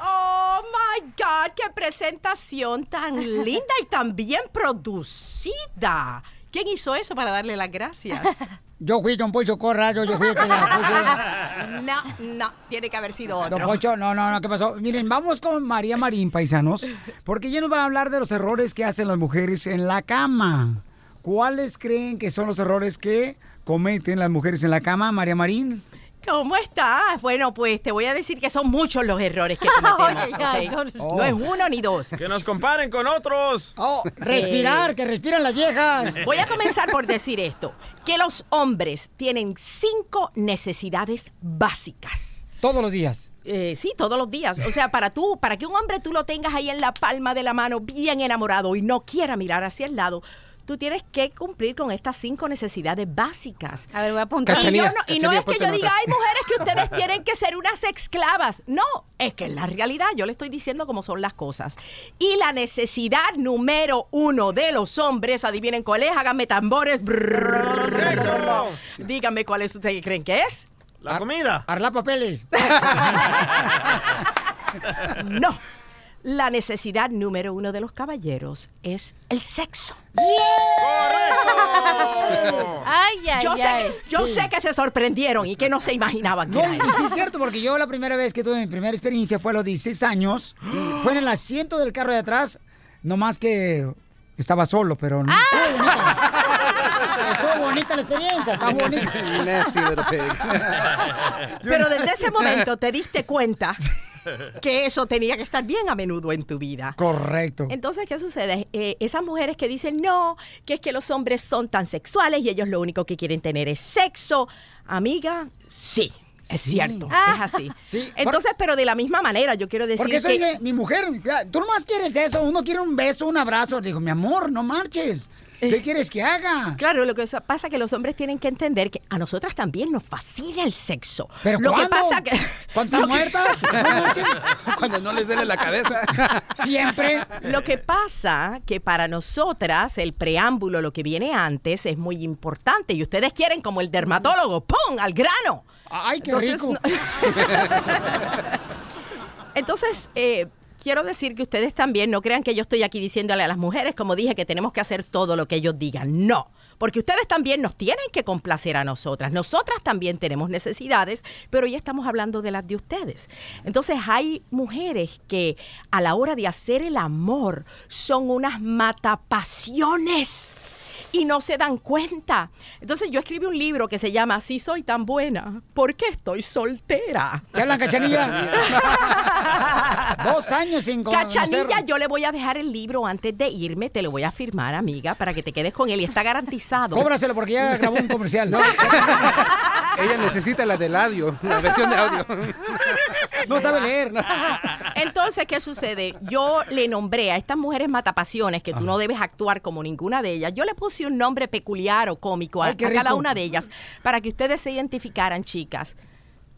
Oh my God, qué presentación tan linda y tan bien producida. ¿Quién hizo eso para darle las gracias? Yo fui Don Poncho Corrado, yo fui el que la No, no, tiene que haber sido otro. Don Poncho, no, no, no, ¿qué pasó? Miren, vamos con María Marín, paisanos, porque ella nos va a hablar de los errores que hacen las mujeres en la cama. ¿Cuáles creen que son los errores que cometen las mujeres en la cama, María Marín? ¿Cómo estás? Bueno, pues te voy a decir que son muchos los errores que cometemos. Oye, ¿ok? no, No es uno ni dos. Que nos comparen con otros. Oh, respirar, que respiran las viejas. Voy a comenzar por decir esto, que los hombres tienen cinco necesidades básicas. Todos los días. Eh, sí, todos los días. O sea, para tú, para que un hombre tú lo tengas ahí en la palma de la mano, bien enamorado y no quiera mirar hacia el lado, tú tienes que cumplir con estas cinco necesidades básicas. A ver, voy a apuntar. Y, yo no, y no es que yo diga, hay mujeres que ustedes tienen que ser unas esclavas. No, es que en la realidad yo le estoy diciendo cómo son las cosas. Y la necesidad número uno de los hombres, adivinen cuál es, háganme tambores. Díganme cuál es ustedes creen que es. La comida. Arla papeles. No. La necesidad número uno de los caballeros es el sexo. Ay, ay, yo sé, ay. que- yo Sí. sé que se sorprendieron y que no se imaginaban que No, era y eso. sí es cierto, porque yo la primera vez que tuve mi primera experiencia fue a los 16 años. Y fue en el asiento del carro de atrás, no más que estaba solo, pero no. Estuvo bonita. Estuvo bonita la experiencia, está bonita. Pero desde ese momento te diste cuenta que eso tenía que estar bien a menudo en tu vida. Correcto. Entonces, ¿qué sucede? Eh, esas mujeres que dicen, no, que es que los hombres son tan sexuales y ellos lo único que quieren tener es sexo. Amiga, sí. Es Sí. cierto, Ah. es así. Sí, Entonces, pero de la misma manera, yo quiero decir Porque eso que... dice mi mujer, tú nomás quieres eso, uno quiere un beso, un abrazo. Le digo, mi amor, no marches. ¿Qué quieres que haga? Claro, lo que sa- pasa es que los hombres tienen que entender que a nosotras también nos fascina el sexo. ¿Pero lo que cuándo? pasa que ¿Cuántas que- muertas? Cuando no les duele la cabeza. Siempre. Lo que pasa que para nosotras el preámbulo, lo que viene antes, es muy importante y ustedes quieren como el dermatólogo, ¡pum! al grano. Ay, qué Entonces, rico. no- Entonces, eh, quiero decir que ustedes también no crean que yo estoy aquí diciéndole a las mujeres, como dije, que tenemos que hacer todo lo que ellos digan. No. Porque ustedes también nos tienen que complacer a nosotras. Nosotras también tenemos necesidades, pero ya estamos hablando de las de ustedes. Entonces hay mujeres que a la hora de hacer el amor son unas matapasiones y no se dan cuenta. Entonces yo escribí un libro que se llama Si soy tan buena, ¿por qué estoy soltera? ¿Qué hablan, Cachanilla? Dos años sin conocer. Cachanilla, yo le voy a dejar el libro antes de irme, te lo voy a firmar, amiga, para que te quedes con él y está garantizado. Cóbraselo porque ya grabó un comercial. Ella necesita la del audio, la versión de audio. No sabe leer. Entonces, ¿qué sucede? Yo le nombré a estas mujeres matapasiones, que tú no debes actuar como ninguna de ellas, yo le puse un nombre peculiar o cómico a, Ay, a cada una de ellas para que ustedes se identificaran, chicas,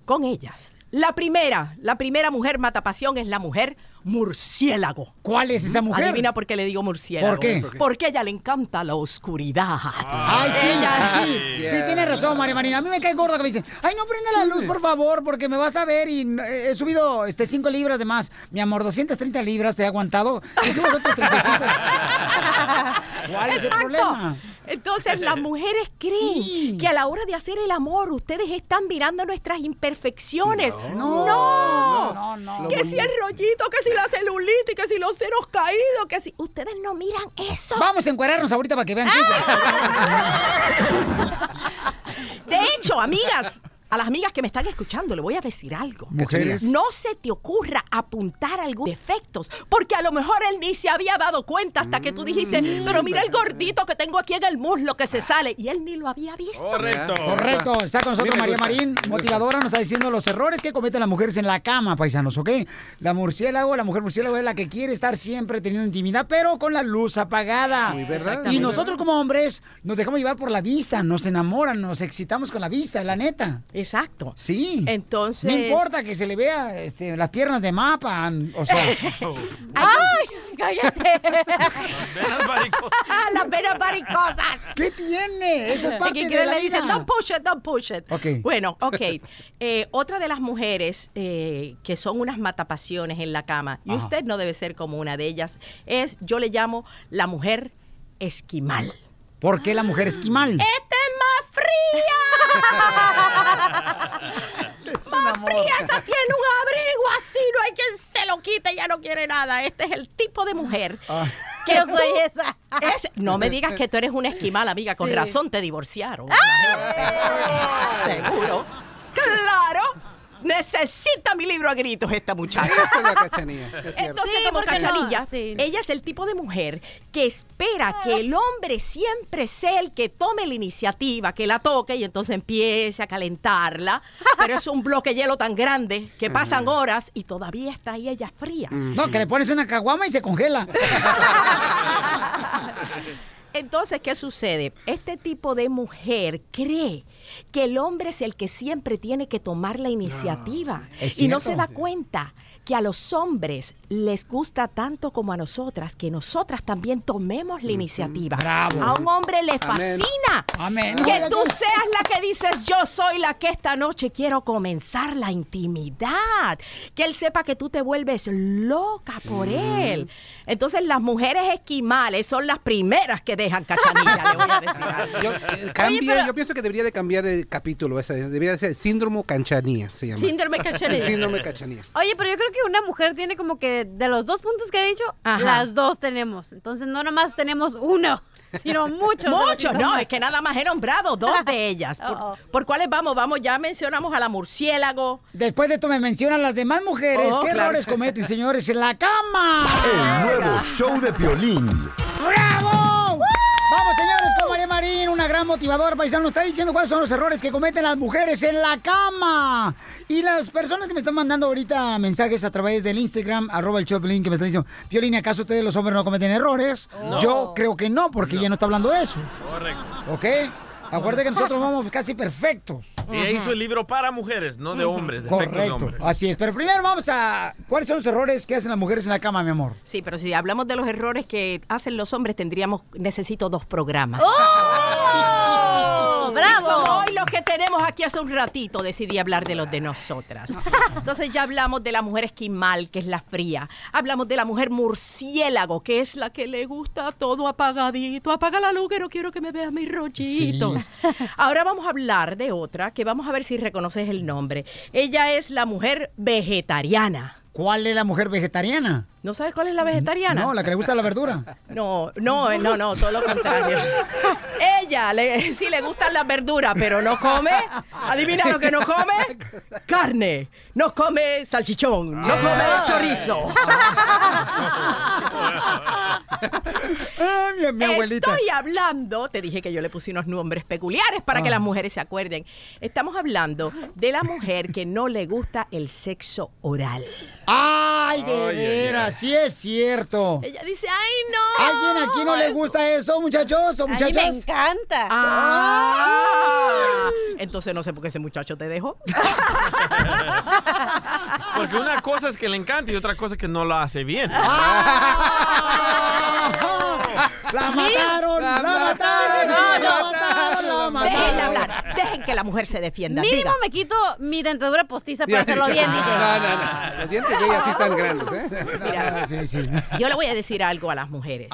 con ellas. La primera, la primera mujer matapasión es la mujer murciélago. ¿Cuál es esa mujer? Adivina por qué le digo murciélago. ¿Por qué? ¿Por qué? Porque a ella le encanta la oscuridad. Ay, sí, Ella- sí, sí, tienes razón, María Marina. A mí me cae gordo que me dicen, ay, no prende la luz, por favor, porque me vas a ver y eh, he subido este 5 libras de más. Mi amor, 230 libras te he aguantado y subes otros 35. ¿Cuál es el problema? Entonces las mujeres creen que a la hora de hacer el amor ustedes están mirando nuestras imperfecciones. No, no, no. Que si el rollito, que si la celulitis, que si los senos caídos, que si ustedes no miran eso. Vamos a encuadrarnos ahorita para que vean. De hecho, amigas, a las amigas que me están escuchando, le voy a decir algo. Mujeres. No se te ocurra apuntar algunos defectos, porque a lo mejor él ni se había dado cuenta hasta que tú dijiste, pero mira el gordito que tengo aquí en el muslo que se sale, y él ni lo había visto. Correcto. Correcto, está con nosotros María. Marín, motivadora, nos está diciendo los errores que cometen las mujeres en la cama, paisanos, ¿ok? La murciélago, la mujer murciélago es la que quiere estar siempre teniendo intimidad, pero con la luz apagada. Muy verdad. Y nosotros como hombres nos dejamos llevar por la vista, nos enamoran, nos excitamos con la vista, la neta. Exacto. Sí. Entonces. No importa que se le vea este, las piernas de mapa, o sea... ¡Ay! ¡Cállate! Venas varicosas. Las venas varicosas. ¿Qué tiene? Eso es parte de la le dicen, don't push it, don't push it. Ok. Bueno, ok. Eh, otra de las mujeres eh, que son unas matapasiones en la cama, y Ajá. usted no debe ser como una de ellas, es, yo le llamo la mujer esquimal. ¿Por qué la mujer esquimal? ¡Esta es más fría! Fría, esa tiene un abrigo así, no hay quien se lo quite, ya no quiere nada. Este es el tipo de mujer Ah. que yo soy esa. no me digas que tú eres una esquimal, amiga, con Sí. razón te divorciaron. Seguro. Claro. Necesita mi libro a gritos esta muchacha. Esa es la cachanilla. es. Entonces, Sí, como cachanilla, Sí. ella es el tipo de mujer que espera que el hombre siempre sea el que tome la iniciativa, que la toque y entonces empiece a calentarla. Pero es un bloque de hielo tan grande que pasan horas y todavía está ahí ella fría. No, que le pones una caguama y se congela. Entonces, ¿qué sucede? Este tipo de mujer cree que el hombre es el que siempre tiene que tomar la iniciativa es y no se da cuenta que a los hombres les gusta tanto como a nosotras que nosotras también tomemos la iniciativa. Bravo. A un hombre le fascina Amén. que tú seas la que dices yo soy la que esta noche quiero comenzar la intimidad. Que él sepa que tú te vuelves loca por él. Entonces las mujeres esquimales son las primeras que dejan cachanilla, le voy a decir algo. Yo, eh, cambia, pero- yo pienso que debería de cambiar el capítulo ese. Debería ser síndrome canchanía, se llama. Síndrome cachanilla. Síndrome cachanía. Oye, pero yo creo que una mujer tiene como que de los dos puntos que he dicho, Ajá. las dos tenemos. Entonces no nomás tenemos uno, sino muchos. Muchos, no, es que nada más he nombrado dos de ellas. ¿Por, Oh, oh. por cuáles vamos? Vamos, ya mencionamos a la murciélago. Después de esto me mencionan las demás mujeres. Oh, ¿Qué claro. errores cometen, señores, en la cama? El nuevo show de Piolín. ¡Bravo! Vamos, señores, con María Marín, una gran motivadora paisano, nos está diciendo cuáles son los errores que cometen las mujeres en la cama. Y las personas que me están mandando ahorita mensajes a través del Instagram, arroba el Choplin, que me están diciendo, Piolín, ¿acaso ustedes los hombres no cometen errores? No. Yo creo que no, porque ella no está hablando de eso. Correcto. ¿Ok? Acuérdate que nosotros vamos casi perfectos. Ella hizo el libro para mujeres, no de hombres, de efectos de Correcto, hombres. así es. Pero primero vamos a... ¿Cuáles son los errores que hacen las mujeres en la cama, mi amor? Sí, pero si hablamos de los errores que hacen los hombres, tendríamos, necesito dos programas. ¡Oh! ¡Bravo! Y como hoy los que tenemos aquí hace un ratito decidí hablar de los de nosotras. Entonces ya hablamos de la mujer esquimal, que es la fría. Hablamos de la mujer murciélago, que es la que le gusta todo apagadito. Apaga la luz que no quiero que me veas mis rollitos. Ahora vamos a hablar de otra, que vamos a ver si reconoces el nombre. Ella es la mujer vegetariana. ¿Cuál es la mujer vegetariana? ¿No sabes cuál es la vegetariana? No, la que le gusta la verdura. No, no, eh, no, no, todo lo contrario. Ella le, sí le gustan las verduras, pero no come. Adivina lo que no come. Carne. No come salchichón. No come chorizo. Ah, mi, mi abuelita. Estoy hablando, te dije que yo le puse unos nombres peculiares para que Ah. las mujeres se acuerden. Estamos hablando de la mujer que no le gusta el sexo oral. Ay, de Ay, ay, veras, sí es cierto. Ella dice, ay, no. ¿Alguien aquí no le gusta eso, muchachos o A mí muchachas? me encanta. Ah, entonces no sé por qué ese muchacho te dejó. Porque una cosa es que le encanta y otra cosa es que no lo hace bien. ¡La mataron! ¡La mataron! No, ¡La no. mataron! ¡La Déjenla mataron! hablar. Dejen que la mujer se defienda. Mínimo Diga. me quito mi dentadura postiza para hacerlo bien, No, DJ. no, no. Los dientes de ella sí están grandes, ¿eh? Mira, Sí, sí. yo le voy a decir algo a las mujeres.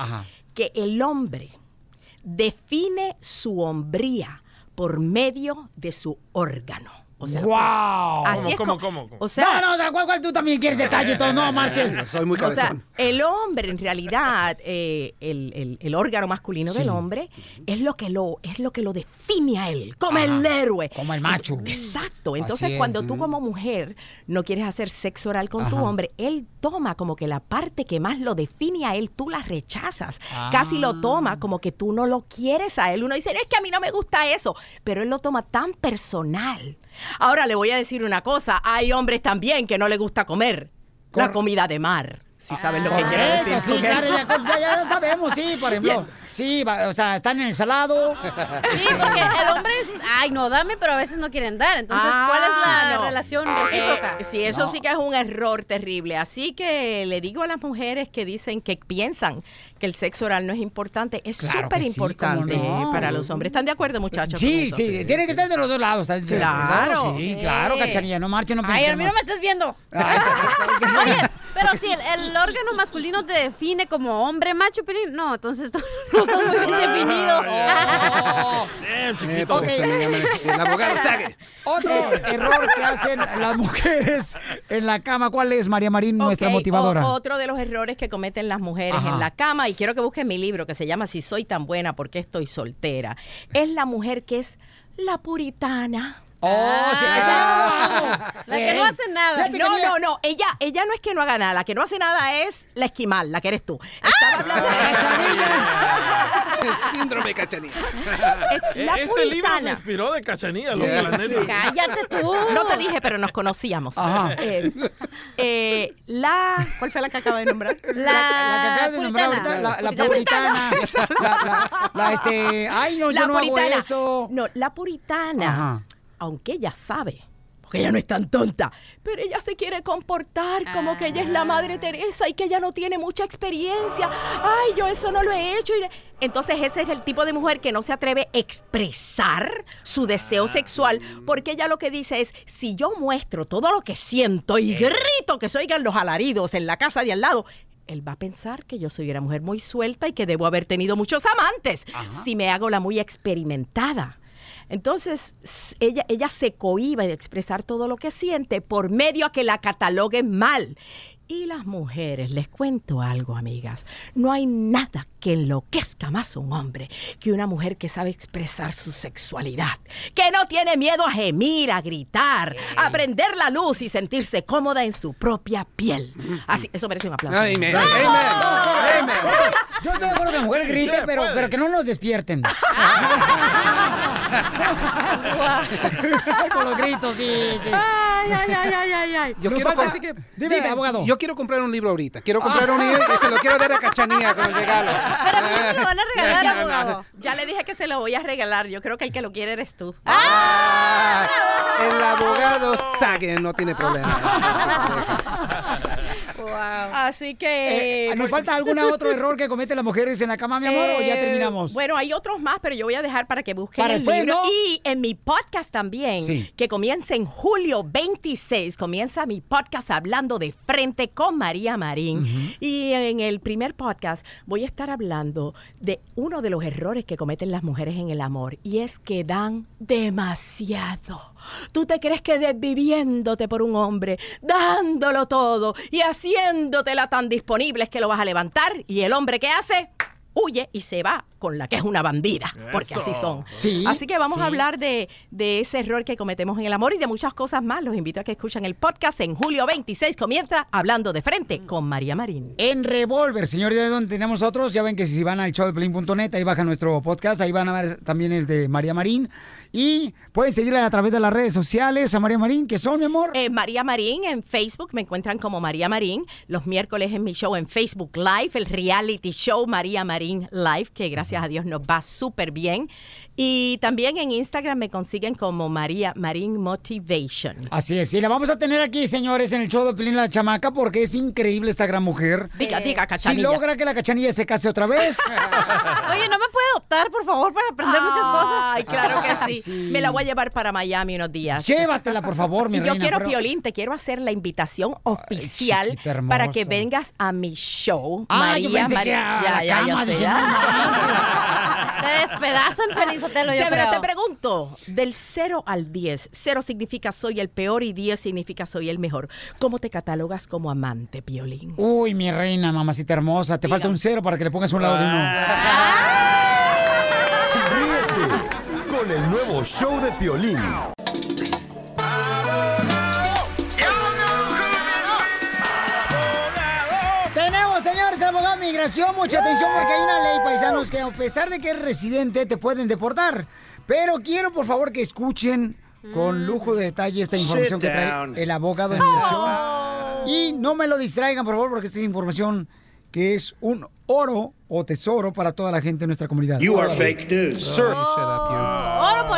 Que el hombre define su hombría por medio de su órgano. O sea, es ¿Cómo, cómo, cómo? O sea, no, no, o sea, ¿cuál, cuál tú también quieres detalle y todo? No, marches. Soy muy o sea, cabezón. el hombre, en realidad, eh, el, el- el órgano masculino del hombre es lo que lo es lo que lo define a él, como el héroe. Como el macho. Exacto. Entonces, es. cuando tú como mujer no quieres hacer sexo oral con tu hombre, él toma como que la parte que más lo define a él, tú la rechazas. Ah. Casi lo toma como que tú no lo quieres a él. Uno dice, es que a mí no me gusta eso, pero él lo toma tan personal. Ahora le voy a decir una cosa, hay hombres también que no les gusta comer la comida de mar. Si saben lo que quiero Correcto, decir. sí, claro, eso. ya, ya- ya sabemos, sí, por ejemplo. Sí, va- o sea, están en el salado. Sí, porque el hombre es, ay, no, dame, pero a veces no quieren dar. Entonces, ¿cuál es Ah, la no. relación recíproca? Eh, sí, eso sí que es un error terrible. Así que le digo a las mujeres que dicen que piensan que el sexo oral no es importante, es Claro súper sí, importante no. para los hombres. ¿Están de acuerdo, muchachos? con Sí, eso? sí, tiene que ser de los dos lados. ¿estás de acuerdo? Claro. Sí, claro, Sí. cachanilla, no marchen, no Ay, a mí no me estás viendo. Ay, Oye, pero si el, el órgano masculino te define como hombre macho, no, entonces tú no estás muy bien. Damn, chiquito. El abogado Sague. Otro error que hacen las mujeres en la cama, ¿cuál es, María Marín, nuestra motivadora? o- otro de los errores que cometen las mujeres Ajá. en la cama, y quiero que busquen mi libro que se llama Si soy tan buena, ¿por qué estoy soltera? Es la mujer que es la puritana. Oh, sí, eso yo no lo hago. La que no hace nada. fíjate No, no, no. Ella, ella no es que no haga nada. La que no hace nada es la esquimal, la que eres tú. Estaba hablando Síndrome cachanilla. de la este libro se puritana. inspiró de Cachanilla, Yeah. la neta. Cállate tú. No te dije, pero nos conocíamos. Ajá. Eh, eh, la. ¿Cuál fue la que acaba de nombrar? La, la que acabas de nombrar ahorita, la, la puritana. La, la, la, este, ay, no, yo no hago eso. No, la puritana, Ajá. Aunque ella sabe, porque ella no es tan tonta, pero ella se quiere comportar como que ella es la madre Teresa y que ella no tiene mucha experiencia. Ay, yo eso no lo he hecho. Entonces ese es el tipo de mujer que no se atreve a expresar su deseo sexual, porque ella lo que dice es, si yo muestro todo lo que siento y grito que se oigan los alaridos en la casa de al lado, él va a pensar que yo soy una mujer muy suelta y que debo haber tenido muchos amantes si me hago la muy experimentada. Entonces, ella, ella se cohíbe de expresar todo lo que siente por medio a que la cataloguen mal. Y las mujeres, les cuento algo, amigas. No hay nada que enloquezca más a un hombre que una mujer que sabe expresar su sexualidad, que no tiene miedo a gemir, a gritar, a prender la luz y sentirse cómoda en su propia piel. Así, eso merece un aplauso. Amen. ¡Bravo! Yo estoy de acuerdo que la mujer grite, pero, pero que no nos despierten. Con los gritos, sí, sí. Ay, ay, ay, ay, ay, ay. Yo quiero, que- Dime, abogado. Yo quiero comprar un libro ahorita. Quiero comprar un libro y se lo quiero dar a Cachanía como regalo. Pero a mí no me lo van a regalar, No, no, abogado. Ya le dije que se lo voy a regalar. Yo creo que el que lo quiere eres tú. Ah, el abogado Sage no tiene problema. Así que... Eh, ¿Nos falta algún otro error que cometen las mujeres en la cama, mi amor, o ya Eh, terminamos? Bueno, hay otros más, pero yo voy a dejar para que busquen Para el después, libro. ¿no? Y en mi podcast también, Sí. que comienza en julio 26, comienza mi podcast hablando de frente con María Marín. Y en el primer podcast voy a estar hablando de uno de los errores que cometen las mujeres en el amor, y es que dan demasiado. Tú te crees que desviviéndote por un hombre, dándolo todo y haciéndotela tan disponible es que lo vas a levantar y el hombre que hace huye y se va con la que es una bandida, porque así son. Sí, así que vamos sí. a hablar de, de ese error que cometemos en el amor y de muchas cosas más. Los invito a que escuchen el podcast. En julio 26 comienza Hablando de Frente con María Marín. En Revolver, señor, ya donde tenemos otros, ya ven que si van al show de ahí baja nuestro podcast, ahí van a ver también el de María Marín. Y pueden seguirla a través de las redes sociales a María Marín, que son, mi amor. Eh, María Marín en Facebook, me encuentran como María Marín. Los miércoles en mi show en Facebook Live, el reality show María Marín Live, que gracias a Dios nos va súper bien. Y también en Instagram me consiguen como María Marín Motivation. Así es, y la vamos a tener aquí, señores, en el show de Pelín la Chamaca, porque es increíble esta gran mujer. Diga, diga, Si cachanilla. logra que la cachanilla se case otra vez. Oye, ¿no me puede adoptar, por favor, para aprender muchas cosas? Ay, claro que Ay, sí. sí. Me la voy a llevar para Miami unos días. Llévatela, por favor, mi Y yo reina, quiero, pero- Piolín, te quiero hacer la invitación oficial para que vengas a mi show. Ah, yo María, pensé María- que a ya, la ya, ya cama, sé, dije, ya. Te despedazan, Feliz Otelo, yo Te, pero creo. te pregunto, del 0 al 10, 0 significa soy el peor y 10 significa soy el mejor. ¿Cómo te catalogas como amante, Piolín? Uy, mi reina, mamacita hermosa, te falta un cero para que le pongas un lado de uno. Ríete con el nuevo show de Piolín. Migración. Mucha atención porque hay una ley, paisanos, que a pesar de que eres residente, te pueden deportar. Pero quiero, por favor, que escuchen con lujo de detalle esta información que trae el abogado de migración. Y no me lo distraigan, por favor, porque esta es información que es un oro o tesoro para toda la gente de nuestra comunidad. You are fake news. Sir. Shut up, you. Oro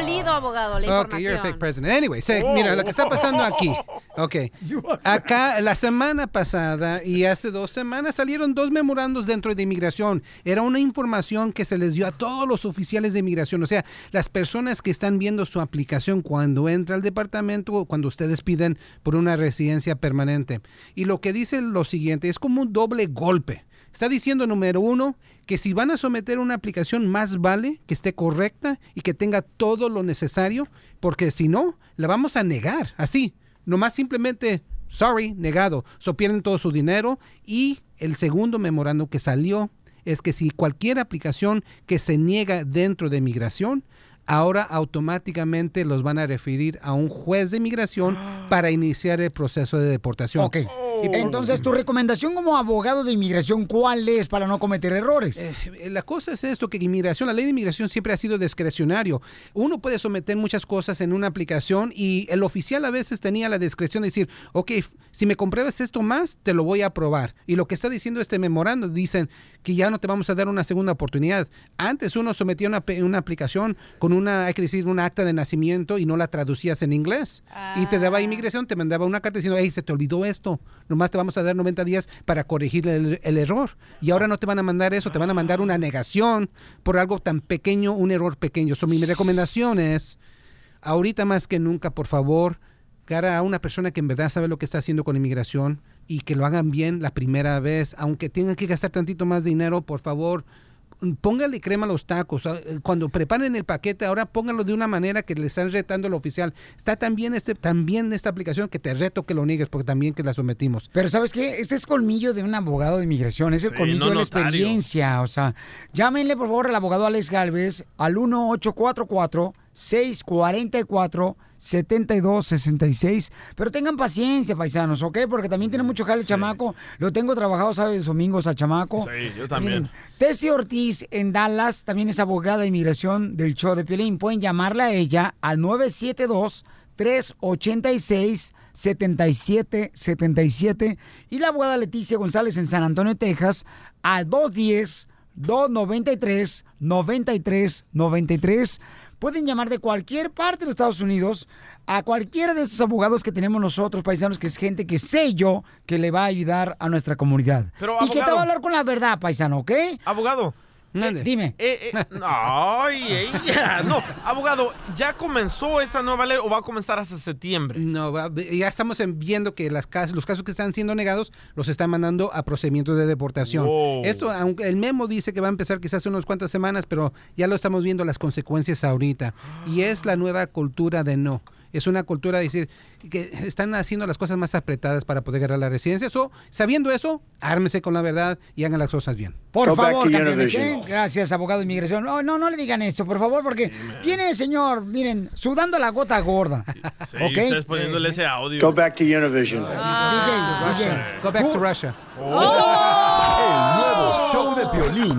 molido, abogado, la Ok, you're a fake president. Anyway, say, mira, lo que está pasando aquí. Ok. Acá, la semana pasada y hace dos semanas salieron dos memorandos dentro de inmigración. Era una información que se les dio a todos los oficiales de inmigración. O sea, las personas que están viendo su aplicación cuando entra al departamento o cuando ustedes piden por una residencia permanente. Y lo que dice lo siguiente, es como un doble golpe. Está diciendo, número uno, que si van a someter una aplicación, más vale que esté correcta y que tenga todo lo necesario, porque si no, la vamos a negar, así. Nomás simplemente, sorry, negado. So pierden todo su dinero. Y el segundo memorando que salió es que si cualquier aplicación que se niega dentro de migración, ahora automáticamente los van a referir a un juez de inmigración para iniciar el proceso de deportación. Ok. Entonces, tu recomendación como abogado de inmigración, ¿cuál es para no cometer errores? Eh, La cosa es esto, que inmigración, la ley de inmigración siempre ha sido discrecionario. Uno puede someter muchas cosas en una aplicación y el oficial a veces tenía la discreción de decir, ok, si me compruebas esto más, te lo voy a aprobar. Y lo que está diciendo este memorando, dicen que ya no te vamos a dar una segunda oportunidad. Antes uno sometía una, una aplicación con una, hay que decir, una acta de nacimiento y no la traducías en inglés. Y te daba inmigración, te mandaba una carta diciendo, hey, se te olvidó esto. Nomás te vamos a dar 90 días para corregir el, el error. Y ahora no te van a mandar eso, te van a mandar una negación por algo tan pequeño, un error pequeño. So, mi recomendación es, ahorita más que nunca, por favor, cara a una persona que en verdad sabe lo que está haciendo con inmigración y que lo hagan bien la primera vez, aunque tengan que gastar tantito más dinero, por favor, póngale crema a los tacos. Ah, eh, Cuando preparen el paquete, ahora póngalo de una manera que le están retando al oficial. Está también, este, también esta aplicación que te reto que lo niegues, porque también que la sometimos. Pero ¿sabes qué? Este es colmillo de un abogado de inmigración, es el Sí, colmillo no de la notario. experiencia. O sea, llámenle por favor al abogado Alex Galvez al 1844-644-7266. Pero tengan paciencia, paisanos, ¿ok? Porque también tiene mucho jale el chamaco. Lo tengo trabajado sábados y domingos al chamaco. Sí, yo también. Tessie Ortiz en Dallas también es abogada de inmigración del show de Piolín. Pueden llamarla a ella al 972-386-7777. Y la abogada Leticia González en San Antonio, Texas, al 210-293-9393. Pueden llamar de cualquier parte de los Estados Unidos a cualquiera de estos abogados que tenemos nosotros, paisanos, que es gente que sé yo que le va a ayudar a nuestra comunidad. Pero, y que te va a hablar con la verdad, paisano, ¿ok? Abogado. Dime. Eh, eh, no, ay, no, abogado, ¿ya comenzó esta nueva ley o va a comenzar hasta septiembre? No, ya estamos en- viendo que las cas- los casos que están siendo negados los están mandando a procedimientos de deportación. Wow. Esto, aunque el memo dice que va a empezar quizás unas cuantas semanas, pero ya lo estamos viendo las consecuencias ahorita. Y es la nueva cultura de no. Es una cultura de decir que están haciendo las cosas más apretadas para poder ganar la residencia. So, sabiendo eso, ármese con la verdad y hagan las cosas bien. Por favor, campeones, ¿eh? Gracias, abogado de inmigración. No, no, no le digan esto, por favor, porque viene el señor, miren, sudando la gota gorda. Sí, ¿Ok? ustedes poniéndole ese audio. Go back to Univision. DJ, DJ. Go back to Russia. El nuevo show de Piolín.